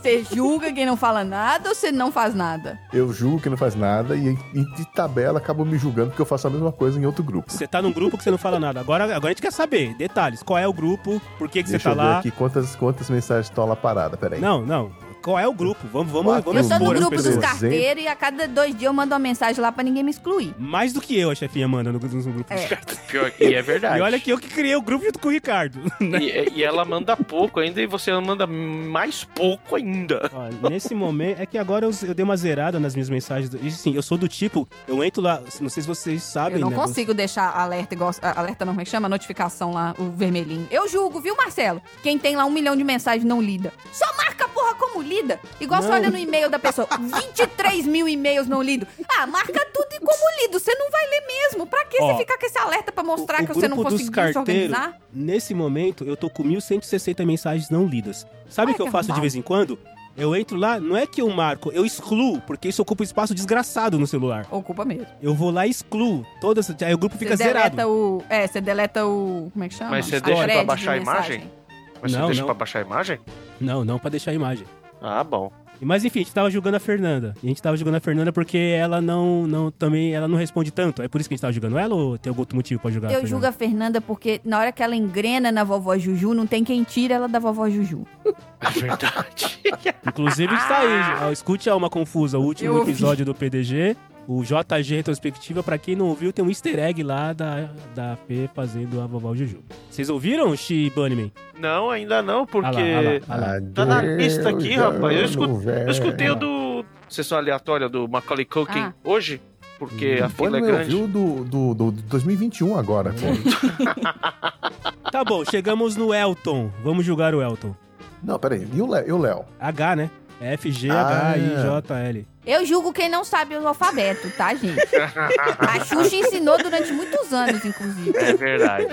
Você julga quem não fala nada ou você não faz nada? Eu julgo que não faz nada e de tabela acabo me julgando porque eu faço a mesma coisa em outro grupo. Você tá num grupo que você não fala nada. Agora, agora a gente quer saber detalhes. Qual é o grupo? Por que, que você Deixa tá eu ver lá? aqui quantas, quantas mensagens estão lá paradas, peraí. Não, não. Qual é o grupo? Vamos, vamos, Quatro. vamos Eu tô no grupo dos pessoas. carteiros e a cada dois dias eu mando uma mensagem lá pra ninguém me excluir. Mais do que eu, a chefinha manda no, no grupo dos É. caras. Pior, e é verdade. E olha que eu que criei o grupo junto com o Ricardo. E, e ela manda pouco ainda e você manda mais pouco ainda. Ó, nesse momento, é que agora eu, eu dei uma zerada nas minhas mensagens. E sim, eu sou do tipo, eu entro lá, não sei se vocês sabem, Eu não né? consigo deixar alerta igual. a- Alerta não, como é que chama? Notificação lá, o vermelhinho. Eu julgo, viu, Marcelo? Quem tem lá um milhão de mensagens não lida. Só marca a porra como lida. Igual você Não. olha no e-mail da pessoa. [LAUGHS] 23 mil e-mails não lido. Ah, marca tudo e como lido. Você não vai ler mesmo. Pra que Ó, você ficar com esse alerta pra mostrar o, o que você não conseguiu se carteiros, organizar? nesse momento, eu tô com 1.160 mensagens não lidas. Sabe o Ai, que eu que faço de vez em quando? Eu entro lá, não é que eu marco, eu excluo, porque isso ocupa um espaço desgraçado no celular. Ocupa mesmo. Eu vou lá e excluo todas, aí o grupo fica você zerado. deleta o. É, você deleta o. Como é que chama? Mas você A deixa pra baixar a imagem? Mas você Não, deixa não. pra baixar a imagem? Não, não pra deixar a imagem. Ah, bom. Mas enfim, a gente tava jogando a Fernanda. E a gente tava jogando a Fernanda porque ela não, não também ela não responde tanto. É por isso que a gente tava jogando ela ou tem algum outro motivo pra jogar? a Eu Fernanda? julgo a Fernanda porque na hora que ela engrena na vovó Juju, não tem quem tire ela da vovó Juju. [LAUGHS] É verdade. Inclusive está aí. Escute a Uma Confusa, o último episódio do PDG. O JG Retrospectiva, pra quem não ouviu, tem um easter egg lá da, da Fê fazendo a vovó Juju. Vocês ouviram, Shi Bunnyman? não, ainda não, porque. Ah lá, ah lá, ah lá. Tá na lista aqui, rapaz. Eu Eu escutei o do. Sessão aleatória do Macaulay Culkin Ah. hoje, porque a O fila é grande. ouviu do, do, do, do 2021 agora. [LAUGHS] Tá bom, chegamos no Elton. Vamos julgar o Elton. Não, peraí. E o Léo? E o Léo? H, né? F, G, Ah. H, I, J, L. Eu julgo quem não sabe o alfabeto, tá, gente? A Xuxa ensinou durante muitos anos, inclusive. É verdade.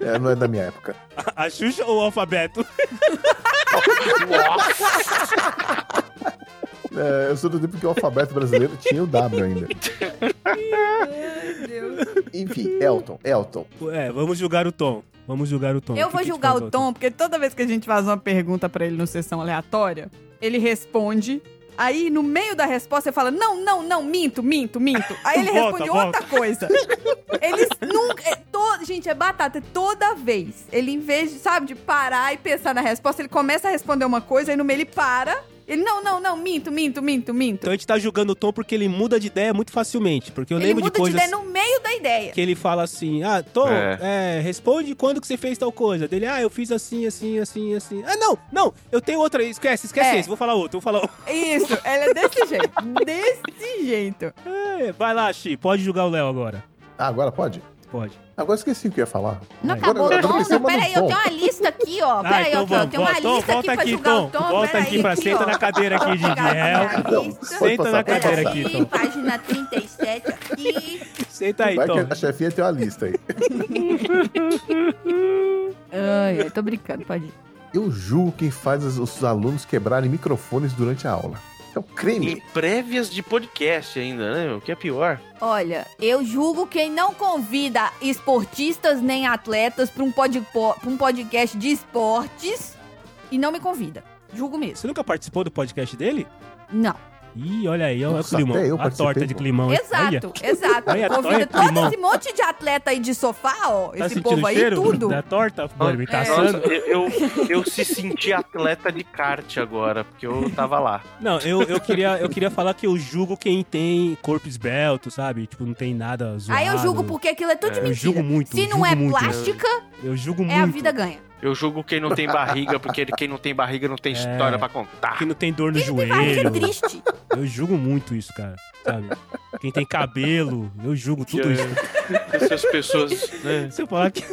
É, não é da minha época. A Xuxa ou o alfabeto? [LAUGHS] É, eu sou do tempo que o alfabeto brasileiro tinha o W ainda. Enfim, Elton, Elton. É, vamos julgar o Tom. Vamos julgar o Tom. Eu que vou que julgar o? Tom, porque toda vez que a gente faz uma pergunta pra ele no sessão aleatória, ele responde. Aí, no meio da resposta, você fala: Não, não, não, minto, minto, minto. Aí ele Volta, responde volta. outra coisa. Eles nunca. É, to- gente, é batata. Toda vez. Ele, em vez de, sabe, de parar e pensar na resposta, ele começa a responder uma coisa, aí no meio ele para. Ele: Não, não, não, minto, minto, minto, minto. Então a gente tá julgando o Tom porque ele muda de ideia muito facilmente. Porque eu ele lembro muda de coisas ideia no meio da ideia. que ele fala assim: Ah, Tom, É. é, responde quando que você fez tal coisa. Dele, ah, eu fiz assim, assim, assim, assim. Ah, não, não, eu tenho outra. Esquece, esquece É. esse, vou falar outro, vou falar outro. Isso, ele é desse [LAUGHS] jeito. Desse jeito. É, vai lá, Xi, pode julgar o Léo agora. Ah, agora pode? Pode. Agora eu esqueci o que eu ia falar. Não acabou agora o Tom? Não, peraí, eu tenho uma lista aqui, ó. Ah, Peraí, então ó, Tom, vamos, eu tenho uma Tom, lista aqui volta pra aqui, julgar Tom. o Tom. Volta aqui pra- senta ó. na cadeira aqui lista. pode Senta na cadeira aqui, Aqui, Tom. página 37 aqui. Senta aí, Vai Tom. que a chefinha tem uma lista aí. [LAUGHS] Ai, eu tô brincando, pode ir. Eu julgo quem faz os, os alunos quebrarem microfones durante a aula. É um E crime. prévias de podcast ainda, né? O que é pior. Olha, eu julgo quem não convida esportistas nem atletas pra um, pod, um podcast de esportes e não me convida. Julgo mesmo. Você nunca participou do podcast dele? Não. Ih, olha aí, olha o Nossa, climão. até eu a torta de pô. climão. Olha. Exato, exato. Olha, Convida todo climão. esse monte de atleta aí de sofá, ó. Tá esse povo o aí, cheiro tudo. da torta? Mano, me tá É. assando. Nossa, eu, eu, eu se senti atleta de kart agora, porque eu tava lá. Não, eu, eu, queria, eu queria falar que eu julgo quem tem corpo esbelto, sabe? Tipo, não tem nada zoado. Aí eu julgo porque aquilo é tudo de Eu mentira. julgo muito, Se eu não julgo é muito. plástica, Eu julgo é muito. a vida ganha. Eu julgo quem não tem barriga, porque quem não tem barriga não tem É. história pra contar. Quem não tem dor no Quem tem barriga é joelho. triste. Eu julgo muito isso, cara. Sabe? Quem tem cabelo, eu julgo tudo Que, isso. [LAUGHS] Essas pessoas, né? Se eu falar que.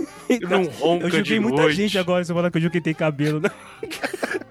Não ronca Eu julguei de muita noite. gente agora se eu falar que eu julgo quem tem cabelo. Né? [LAUGHS]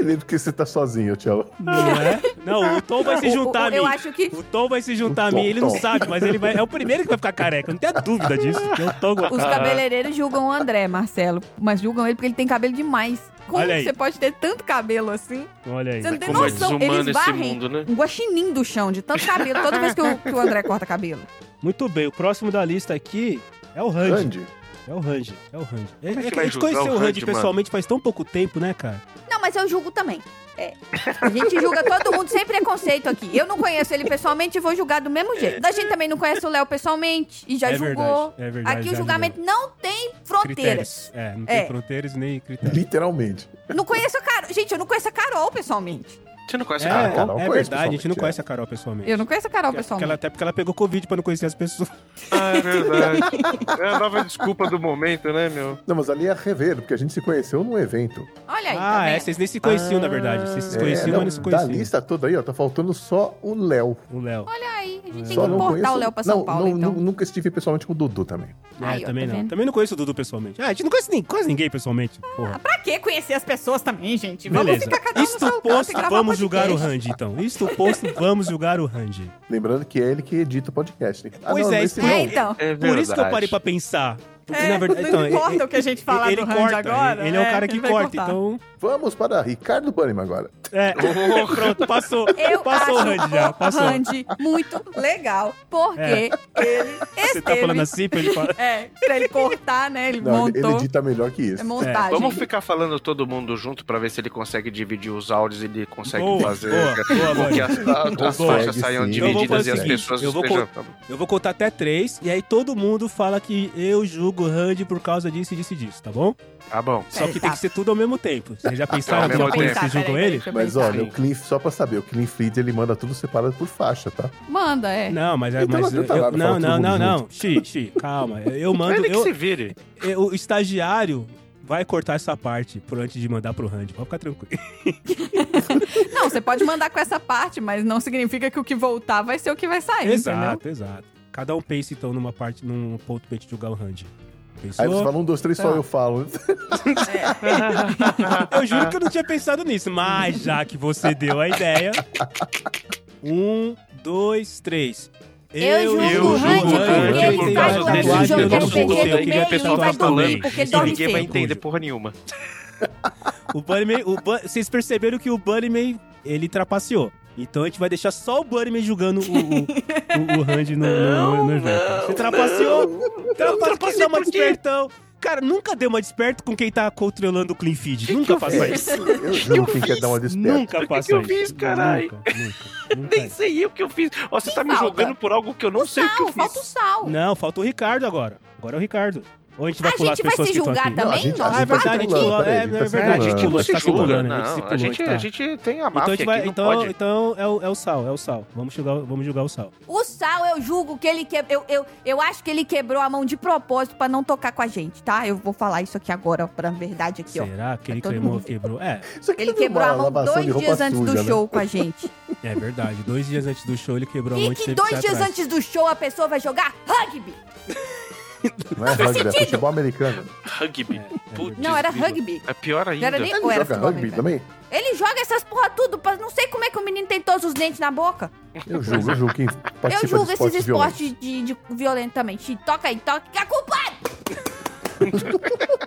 Tô entendendo que você tá sozinho, Tchau. Não é? Não, o Tom vai se O- o- juntar a mim. eu acho que O Tom vai se juntar a mim. Tom, Ele não Tom. sabe, mas ele vai. É o primeiro que vai ficar careca. Não tenha dúvida disso. Tô... os cabeleireiros julgam o André, Marcelo. Mas julgam ele porque ele tem cabelo demais. Como Olha aí. você pode ter tanto cabelo assim? Olha aí. Você não tem Como é noção. desumano Eles varrem mundo, né? um guaxinim do chão de tanto cabelo toda vez que o, que o André corta cabelo. Muito bem, o próximo da lista aqui é o Randy. Randy. É o Randy. É o Randy. É, é é a gente conheceu o o Randy mano? pessoalmente faz tão pouco tempo, né, cara? Não, mas eu julgo também. É. A gente julga todo mundo sem preconceito aqui. Eu não conheço ele pessoalmente e vou julgar do mesmo jeito. A gente também não conhece o Léo pessoalmente e já É julgou. verdade, é verdade, aqui já o julgamento não tem fronteiras. Critérios. É, não tem É. fronteiras nem critérios. Literalmente. Não conheço a Carol. Gente, eu não conheço a Carol pessoalmente. Você não conhece É, a Carol? É conheço verdade, a gente não conhece a Carol pessoalmente. Eu não conheço a Carol Porque ela- pessoalmente. até porque ela pegou Covid pra não conhecer as pessoas. [LAUGHS] Ah, é verdade. É a nova desculpa do momento, né, meu? Não, mas ali é rever, porque a gente se conheceu num evento. Olha aí, tá ah, é, vendo? vocês nem se conheciam, na verdade. Vocês se É, conheciam, não, mas não se da conheciam. lista toda aí, ó, tá faltando só o Léo. O Léo. Olha aí, a gente tem Só que não importar conheço... o Léo pra São não, Paulo, não, então. nu- Nunca estive pessoalmente com o Dudu também. É, Aí, ó, também tá não. vendo? Também não conheço o Dudu pessoalmente. Ah, a gente não conhece nem, quase ninguém pessoalmente. Porra. Pra que conhecer as pessoas também, gente? Vamos Beleza. ficar cada um no Isto seu canto e gravar vamos podcast. julgar o Randy, então. Isto posto, vamos julgar o Randy. Lembrando que é ele que edita o podcast. né? Ah, Pois não, é, isso- não. É, então. É Por isso que eu parei pra pensar. Porque, É, na verdade, não então, importa ele- o que a gente falar ele do corta, agora, Ele, ele é o é, cara que ele corta, cortar. então. Vamos para Ricardo Banniman agora. É, [LAUGHS] [LAUGHS] pronto, passou. Eu passou o Randy já, passou. Randy muito legal, porque ele Você esteve... tá falando assim pra ele falar. [LAUGHS] É, pra ele cortar, né? Ele Não, ele- ele montou. edita melhor que isso. É montagem. Vamos ficar falando todo mundo junto pra ver se ele consegue dividir os áudios e ele consegue Boa, fazer boa, boa, que as, as faixas saiam sim. Divididas e as seguinte, pessoas eu vou estejam... Eu vou contar até três, e aí todo mundo fala que eu julgo o Randy por causa disso e disso e disso, tá bom? Tá bom. Só que tá. tem que ser tudo ao mesmo tempo. Vocês já pensaram Ao em alguma coisa que vocês julgam ele? Mas olha, o Clean, só pra saber, o Clean Feed ele manda tudo separado por faixa, tá? Manda, é. Não, mas é. Então mas eu- não, não, não, não. Xi, Xi, calma. Eu mando. Ele que Eu, se vire. eu- o estagiário vai cortar essa parte por antes de mandar pro Randy. Pode ficar tranquilo. [LAUGHS] Não, você pode mandar com essa parte, mas não significa que o que voltar vai ser o que vai sair, entendeu? exato, exato. Cada um pensa então numa parte, num ponto pra gente julgar o Randy. Pensou? Aí você fala um, dois, três, só Tá. eu falo. Eu juro que eu não tinha pensado nisso, mas já que você deu a ideia. Um, dois, três. Eu julgo Eu o Randy julgo o Randy porque ele por faz causa o desse jogo de RPG que meio o e pessoal vai tá dormir falando. porque ele E dorme ninguém vai entender porra nenhuma. O Bunnyman, o Bun- vocês perceberam que o Bunnyman, ele trapaceou. Então a gente vai deixar só o Bunnyman julgando o, o, o, o [LAUGHS] Randy no, no, no evento. Você trapaceou? Trapaceou, dá uma despertão. Cara, nunca dê uma desperto com quem tá controlando o clean feed. Nunca faça isso. eu juro quer dar uma desperta. Nunca que faça que eu isso. fiz, carai? Nunca, nunca, nunca. Nem sei eu o que eu fiz. Ó, você tá me falta? julgando por algo que eu não sei o que eu Sal, falta o fiz. sal. Não, falta o Ricardo agora. Agora é o Ricardo. Ou a gente vai A pular gente as vai se que estão julgar aqui. Não, a também? gente- Ah, é verdade, a gente pulou. peraí, É, a gente é tá verdade, a gente pulando. pulou, Não a se gente tá julga, pulando. não. A gente se A gente, tá. a gente tem a Então, a máfia gente vai, aqui, não então, pode. então é, o, é o sal, é o sal. Vamos julgar, vamos julgar o sal. O Sal, eu julgo que ele quebrou. Eu, eu, eu acho que ele quebrou a mão de propósito pra não tocar com a gente, tá? Eu vou falar isso aqui agora, pra verdade aqui, ó. Será que ele queimou, quebrou? É, Ele quebrou a mão de dois dias antes do né? show com a gente. [LAUGHS] é verdade. Dois dias antes do show ele quebrou a mão E e que dois dias antes do show a pessoa vai jogar rugby. [LAUGHS] Não é rugby, é futebol americano. Rugby. É, é Putz, Não, era rugby. É pior Não ainda. era nem Ele era joga rugby americano? também? Ele joga essas porra tudo, pra, não sei como é que o menino tem todos os dentes na boca. Eu julgo, eu julgo quem participa eu julgo de esses esportes de, de violento também. Xi, Toca aí, toca. Que a culpa é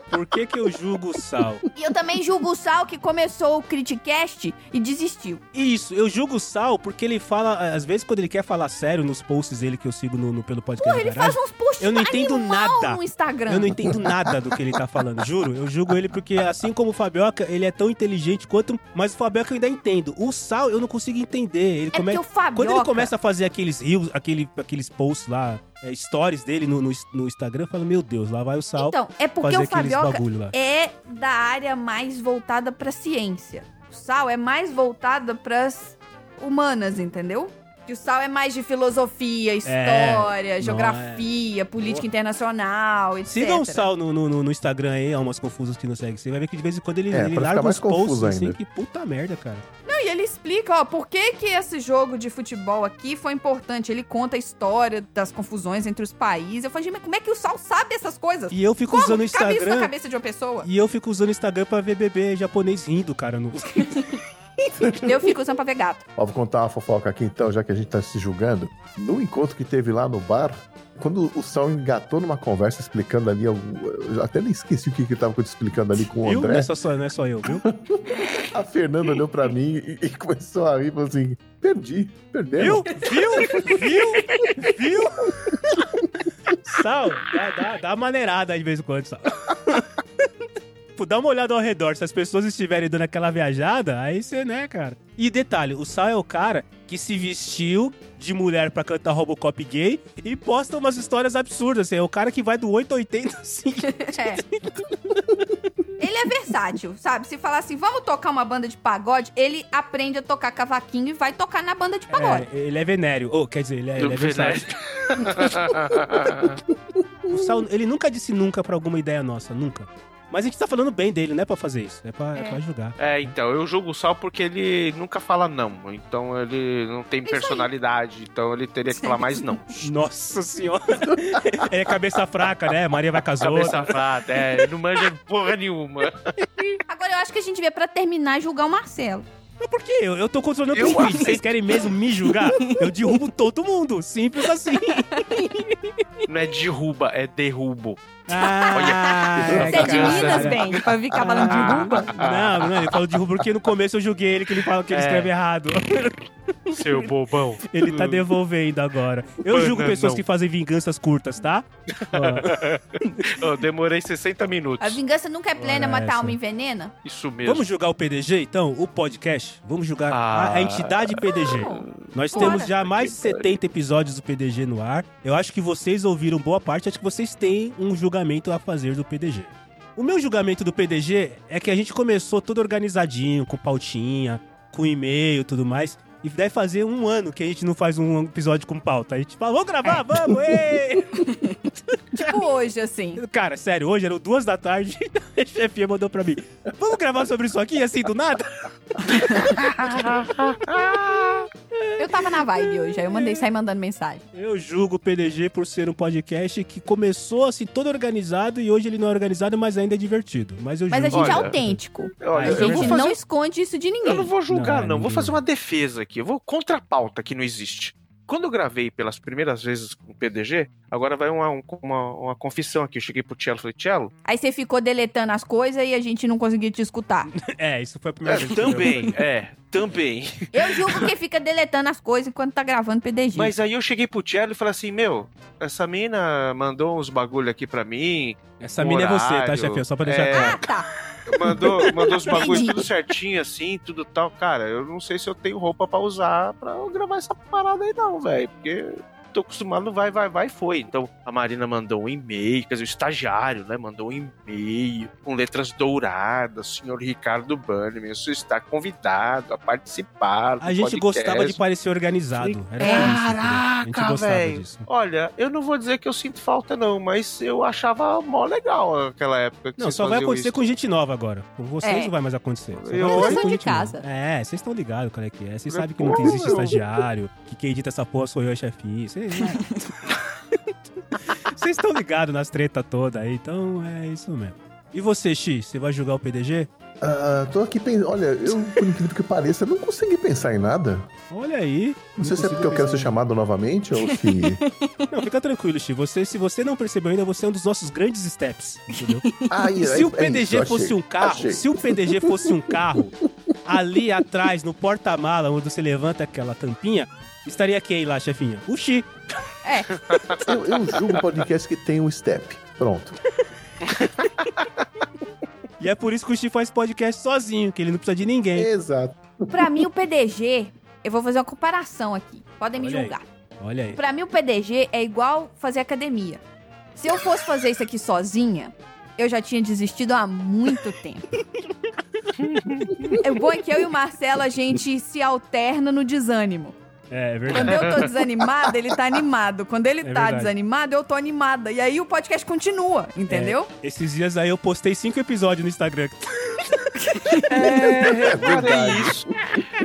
Por que que eu julgo o sal? E eu também julgo o Sal que começou o Criticast e desistiu. Isso, eu julgo o Sal porque ele fala, às vezes quando ele quer falar sério nos posts dele que eu sigo no, no- pelo podcast Porra, ele Garagem, faz uns posts eu não entendo nada. no Instagram. eu não entendo nada do que ele tá falando, juro. Eu julgo ele porque, assim como o Fabioca, ele é tão inteligente quanto. Mas o Fabioca eu ainda entendo. O Sal eu não consigo entender. Ele É come... o Fabioca... Quando ele começa a fazer aqueles rios, aquele, aqueles posts lá, é, stories dele no, no, no Instagram, eu falo, meu Deus, lá vai o Sal Então, é porque o Fabioca é da área mais voltada pra ciência. O Sal é mais voltada pras humanas, entendeu? Que o Sal é mais de filosofia, história, não geografia, política internacional, etc. Siga o Sal no, no, no Instagram aí, Almas Confusas que não segue. Você vai ver que de vez em quando ele, É, ele larga uns posts assim, que puta merda, cara. E ele explica, ó, por que que esse jogo de futebol aqui foi importante. Ele conta a história das confusões entre os países. Eu falei, mas como é que o Sal sabe essas coisas? E eu fico Como usando o que cabe isso na Instagram. cabeça de uma pessoa? E eu fico usando o Instagram pra ver bebê japonês rindo, cara. No... [LAUGHS] [LAUGHS] Eu fico usando pra ver gato. Ó, vou contar uma fofoca aqui então, já que a gente tá se julgando. No encontro que teve lá no bar, quando o Sal engatou numa conversa explicando ali, eu, eu até nem esqueci o que que ele tava explicando ali com o Viu? Não André. é, só, só- não é só eu, viu? [LAUGHS] A Fernanda olhou pra mim e, e começou a rir e falou assim: perdi, perdemos. Viu? Viu? Viu? Viu? Sal, dá, dá, dá uma maneirada aí de vez em quando, Sal. [LAUGHS] tipo, dá uma olhada ao redor. Se as pessoas estiverem dando aquela viajada, aí você, né, cara? E detalhe, o Sal é o cara que se vestiu de mulher pra cantar Robocop gay e posta umas histórias absurdas. Assim, é o cara que vai do 880 assim. [LAUGHS] É. Ele é versátil, sabe? Se falar assim, vamos tocar uma banda de pagode, ele aprende a tocar cavaquinho e vai tocar na banda de pagode. É, ele é venéreo. Oh, quer dizer, ele é, ele é versátil. [LAUGHS] O Sal, ele nunca disse nunca pra alguma ideia nossa, nunca. Mas a gente tá falando bem dele, não é pra fazer isso, é pra, é. É. pra julgar. É, então, eu julgo Sal porque ele nunca fala não. Então ele não tem personalidade. Então ele teria que falar mais não. [LAUGHS] Nossa senhora. [LAUGHS] é cabeça fraca, né? Maria vai casar. Cabeça frada, é, ele não manja porra nenhuma. [LAUGHS] Agora eu acho que a gente vê pra terminar julgar o Marcelo. Mas por quê? Eu, eu tô controlando Eu o Twitch. aceito. Vocês querem mesmo me julgar? Eu derrubo todo mundo. Simples assim. Não é derruba, é derrubo. Ah, Você é de. Minas, bem, pra ficar falando de ruba. Não, não, ele falou de rubro porque no começo eu julguei ele que ele fala que ele É. escreve errado. [LAUGHS] Seu bobão. Ele tá devolvendo agora. Eu julgo pessoas que fazem vinganças curtas, tá? [LAUGHS] Eu demorei 60 minutos. A vingança nunca é plena, Ora, matar essa. alma envenena? Isso mesmo. Vamos julgar o PDG, então? O podcast? Vamos julgar a, Ah. a entidade PDG. Nós Bora. temos já mais de 70 episódios do PDG no ar. Eu acho que vocês ouviram boa parte, acho que vocês têm um julgamento a fazer do PDG. O meu julgamento do PDG é que a gente começou todo organizadinho, com pautinha, com e-mail e tudo mais. E deve fazer um ano que a gente não faz um episódio com pauta. A gente fala, vamos gravar, vamos! [LAUGHS] ê!" Tipo hoje, assim. Cara, sério, hoje eram duas da tarde [LAUGHS] a chefinha mandou pra mim. Vamos gravar sobre isso aqui, assim, do nada? Eu tava na vibe hoje, aí eu mandei sair mandando mensagem. Eu julgo o PDG por ser um podcast que começou assim todo organizado e hoje ele não é organizado, mas ainda é divertido. Mas eu Mas a gente é Olha, autêntico. Olha, A gente vou fazer- não esconde isso de ninguém. Eu não vou julgar, Não, não. é Vou fazer uma defesa aqui. Eu vou contra a pauta que não existe. Quando eu gravei pelas primeiras vezes com o PDG, agora vai uma, um- uma, uma confissão aqui. Eu cheguei pro Cello e falei, Cello, Aí você ficou deletando as coisas e a gente não conseguia te escutar. [LAUGHS] É, isso foi a primeira é, vez. que eu- também, é, também. Eu julgo que fica deletando as coisas enquanto tá gravando PDG. Mas aí eu cheguei pro Cello e falei assim, meu, essa mina mandou uns bagulho aqui pra mim, Essa mina é você, tá, horário, chefinha? Só pra deixar é, claro. Ah, tá. mandou, mandou os bagulhos tudo certinho assim, tudo tal. Cara, eu não sei se eu tenho roupa pra usar pra eu gravar essa parada aí não, velho, porque tô acostumado, vai, vai, vai, foi. Então a Marina mandou um e-mail, quer dizer, o estagiário, né, mandou um e-mail com letras douradas, senhor Ricardo Bannerman, você está convidado a participar A gente podcast. gostava de parecer organizado. Era É. Caraca, gostava velho. disso. Olha, eu não vou dizer que eu sinto falta, não, mas eu achava mó legal aquela época que Não, só vai acontecer isso. com gente nova agora. Com vocês É. não vai mais acontecer. Só vai Eu- acontecer Lição com de gente nova. casa. É, vocês estão ligados qual é que é. Vocês sabem que não existe eu- estagiário, que quem edita essa porra sou eu, a chefinha. [LAUGHS] Vocês estão ligados nas tretas todas aí, então é isso mesmo. E você, X, você vai julgar o PDG? Ah, tô aqui pensando. Olha, eu, por incrível que pareça, não consegui pensar em nada. Olha aí. Não sei se é porque eu quero ser chamado novamente ou se. [LAUGHS] Não, fica tranquilo, X. Você, se você não percebeu ainda, você é um dos nossos grandes steps, entendeu? [LAUGHS] Se o é PDG isso, fosse achei, um carro, achei. se o PDG fosse um carro, ali atrás, no porta-mala, onde você levanta aquela tampinha, estaria quem lá, chefinha? O Xi. É, Eu, eu julgo podcast que tem um step. Pronto. E é por isso que o Xi faz podcast sozinho, que ele não precisa de ninguém. Exato. pra mim o PDG, eu vou fazer uma comparação aqui. Podem me Olha aí. julgar. Olha aí. Pra mim o PDG é igual fazer academia. Se eu fosse fazer isso aqui sozinha, eu já tinha desistido há muito tempo. [LAUGHS] O bom é que eu e o Marcelo, a gente se alterna no desânimo. É, é Quando verdade. eu tô desanimada, ele tá animado. Quando ele É tá verdade. desanimado, eu tô animada. E aí o podcast continua, entendeu? É, esses dias aí eu postei cinco episódios no Instagram. [LAUGHS] É, reparei isso.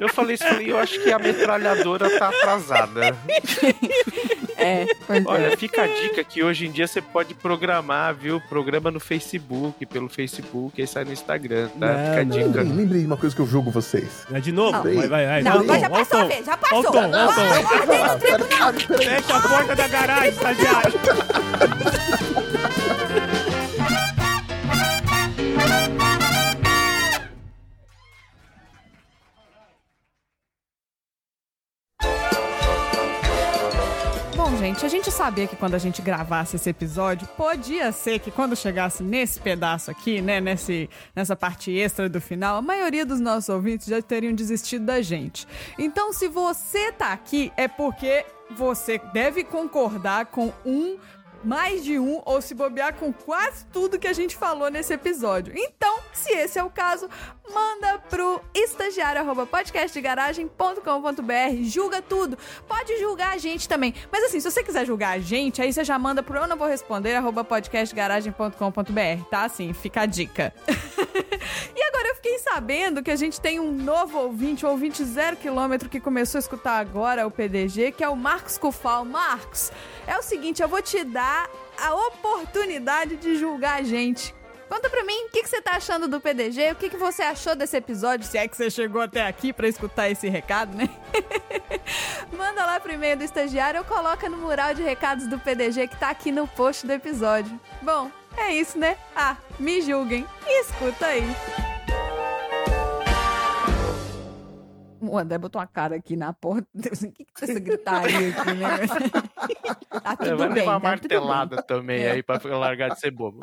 Eu falei isso, falei, eu acho que a metralhadora tá atrasada. É. é. Olha, fica a dica que hoje em dia você pode programar, viu? Programa no Facebook, pelo Facebook, aí sai no Instagram, tá? Não, fica a dica. Lembrei, lembrei de uma coisa que eu julgo vocês. É de novo? Não. Vai, vai, vai. Não, agora já tom, passou tom. vez, já passou. tom, tom. Ah, peraí. Fecha a porta da garagem, estagiário. Gente, a gente sabia que quando a gente gravasse esse episódio, podia ser que quando chegasse nesse pedaço aqui, né, nesse, nessa parte extra do final, a maioria dos nossos ouvintes já teriam desistido da gente. Então, se você tá aqui, é porque você deve concordar com um mais de um ou se bobear com quase tudo que a gente falou nesse episódio. Então, se esse é o caso, manda pro estagiário@podcastdegaragem.com.br, julga tudo. Pode julgar a gente também. Mas assim, se você quiser julgar a gente, aí você já manda pro eu não vou responder arroba podcastdegaragem.com.br, tá? Assim, fica a dica. [LAUGHS] e agora eu fiquei sabendo que a gente tem um novo ouvinte, um ouvinte zero quilômetro que começou a escutar agora o PDG, que é o Marcos Cufal. Marcos, é o seguinte, eu vou te dar a oportunidade de julgar a gente. Conta pra mim, o que, que você tá achando do PDG? O que, que você achou desse episódio? Se é que você chegou até aqui pra escutar esse recado, né? [LAUGHS] Manda lá pro e-mail do estagiário ou coloca no mural de recados do PDG que tá aqui no post do episódio. Bom, é isso, né? Ah, me julguem e escuta aí. O André botou uma cara aqui na porta. [LAUGHS] O que, que é essa gritaria aqui, né? [LAUGHS] tá tudo É, Vai bem, levar uma tá tudo bem. martelada também aí pra largar de ser bobo.